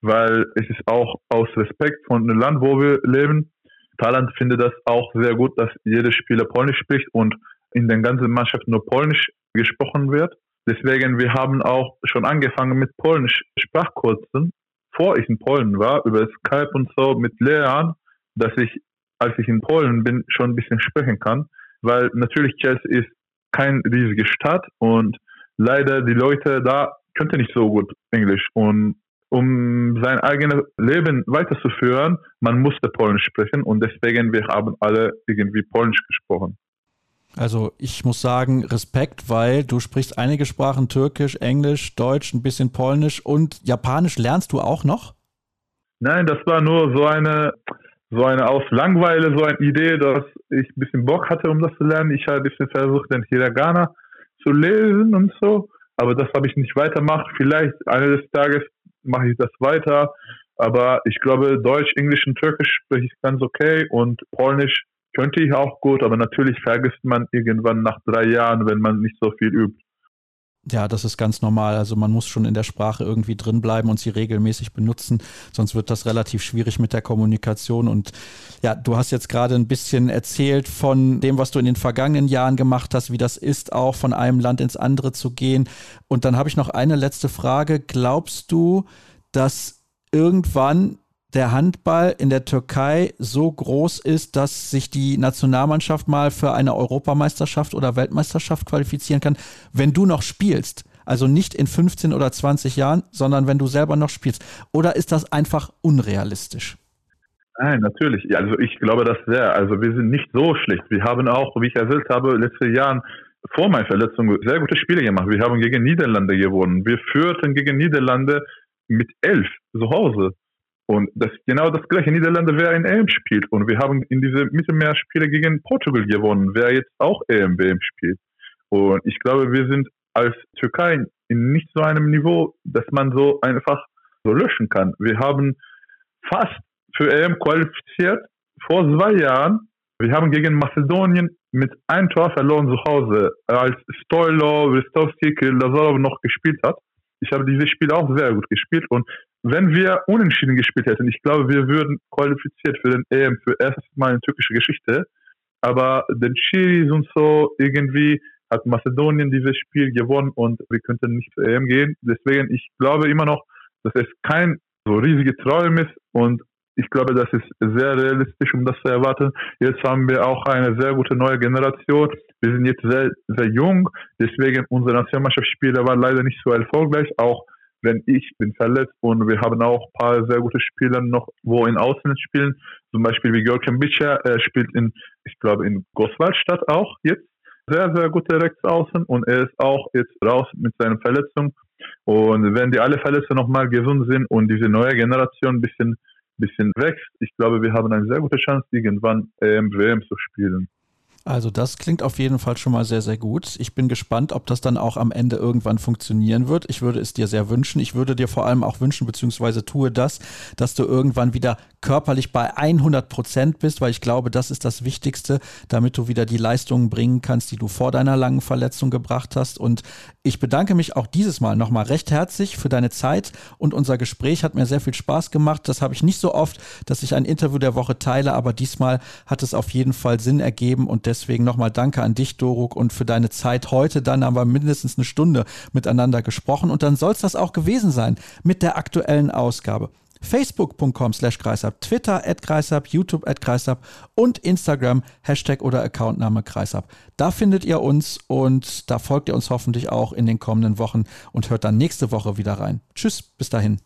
weil es ist auch aus Respekt von dem Land, wo wir leben. Thailand findet das auch sehr gut, dass jeder Spieler Polnisch spricht und in der ganzen Mannschaft nur Polnisch gesprochen wird. Deswegen, wir haben auch schon angefangen mit Polnisch Sprachkursen, vor ich in Polen war, über Skype und so mit Lehrern, dass ich, als ich in Polen bin, schon ein bisschen sprechen kann, weil natürlich Chelsea ist kein riesige Stadt und leider die Leute da könnten nicht so gut Englisch und um sein eigenes Leben weiterzuführen, man musste Polnisch sprechen und deswegen wir haben alle irgendwie Polnisch gesprochen. Also ich muss sagen, Respekt, weil du sprichst einige Sprachen, Türkisch, Englisch, Deutsch, ein bisschen Polnisch und Japanisch lernst du auch noch? Nein, das war nur so eine, so eine aus Langweile, so eine Idee, dass ich ein bisschen Bock hatte, um das zu lernen. Ich habe ein bisschen versucht, den Hiragana zu lesen und so, aber das habe ich nicht weitergemacht. Vielleicht eines Tages mache ich das weiter, aber ich glaube, Deutsch, Englisch und Türkisch spreche ich ganz okay und Polnisch könnte ich auch gut, aber natürlich vergisst man irgendwann nach drei Jahren, wenn man nicht so viel übt. Ja, das ist ganz normal. Also man muss schon in der Sprache irgendwie drin bleiben und sie regelmäßig benutzen, sonst wird das relativ schwierig mit der Kommunikation. Und ja, du hast jetzt gerade ein bisschen erzählt von dem, was du in den vergangenen Jahren gemacht hast, wie das ist, auch von einem Land ins andere zu gehen. Und dann habe ich noch eine letzte Frage. Glaubst du, dass irgendwann der Handball in der Türkei so groß ist, dass sich die Nationalmannschaft mal für eine Europameisterschaft oder Weltmeisterschaft qualifizieren kann, wenn du noch spielst. Also nicht in 15 oder 20 Jahren, sondern wenn du selber noch spielst. Oder ist das einfach unrealistisch? Nein, natürlich. Also ich glaube das sehr. Also wir sind nicht so schlecht. Wir haben auch, wie ich erzählt habe, letzte Jahren vor meiner Verletzung sehr gute Spiele gemacht. Wir haben gegen Niederlande gewonnen. Wir führten gegen Niederlande mit elf zu Hause. Und das genau das gleiche. Niederlande, wer in EM spielt. Und wir haben in diese Mittelmeerspiele gegen Portugal gewonnen, wer jetzt auch EM, WM spielt. Und ich glaube, wir sind als Türkei in nicht so einem Niveau, dass man so einfach so löschen kann. Wir haben fast für EM qualifiziert vor zwei Jahren. Wir haben gegen Mazedonien mit einem Tor verloren zu Hause, als Stoilo, Ristovski, Lazarov noch gespielt hat. Ich habe dieses Spiel auch sehr gut gespielt und wenn wir unentschieden gespielt hätten, ich glaube, wir würden qualifiziert für den EM für erstes Mal in türkische Geschichte. Aber den Chilis und so irgendwie hat Mazedonien dieses Spiel gewonnen und wir könnten nicht zur EM gehen. Deswegen, ich glaube immer noch, dass es kein so riesiger Traum ist und ich glaube, das ist sehr realistisch, um das zu erwarten. Jetzt haben wir auch eine sehr gute neue Generation. Wir sind jetzt sehr, sehr jung, deswegen unsere Nationalmannschaftsspiele waren leider nicht so erfolgreich. Auch wenn ich bin verletzt und wir haben auch ein paar sehr gute Spieler noch, wo in Ausland spielen. Zum Beispiel wie Görkem Bicher, er spielt in, ich glaube, in Goswaldstadt auch jetzt. Sehr, sehr gute Rechtsaußen und er ist auch jetzt raus mit seiner Verletzung. Und wenn die alle Verletzten nochmal gesund sind und diese neue Generation ein bisschen, bisschen wächst, ich glaube, wir haben eine sehr gute Chance, irgendwann EM, WM zu spielen. Also das klingt auf jeden Fall schon mal sehr, sehr gut. Ich bin gespannt, ob das dann auch am Ende irgendwann funktionieren wird. Ich würde es dir sehr wünschen. Ich würde dir vor allem auch wünschen, beziehungsweise tue das, dass du irgendwann wieder körperlich bei 100 Prozent bist, weil ich glaube, das ist das Wichtigste, damit du wieder die Leistungen bringen kannst, die du vor deiner langen Verletzung gebracht hast. Und ich bedanke mich auch dieses Mal nochmal recht herzlich für deine Zeit und unser Gespräch hat mir sehr viel Spaß gemacht. Das habe ich nicht so oft, dass ich ein Interview der Woche teile, aber diesmal hat es auf jeden Fall Sinn ergeben und deswegen nochmal danke an dich, Doruk, und für deine Zeit heute. Dann haben wir mindestens eine Stunde miteinander gesprochen und dann soll es das auch gewesen sein mit der aktuellen Ausgabe facebook.com slash kreisab, Twitter at kreisab, YouTube at kreisab und Instagram Hashtag oder Accountname kreisab. Da findet ihr uns und da folgt ihr uns hoffentlich auch in den kommenden Wochen und hört dann nächste Woche wieder rein. Tschüss, bis dahin.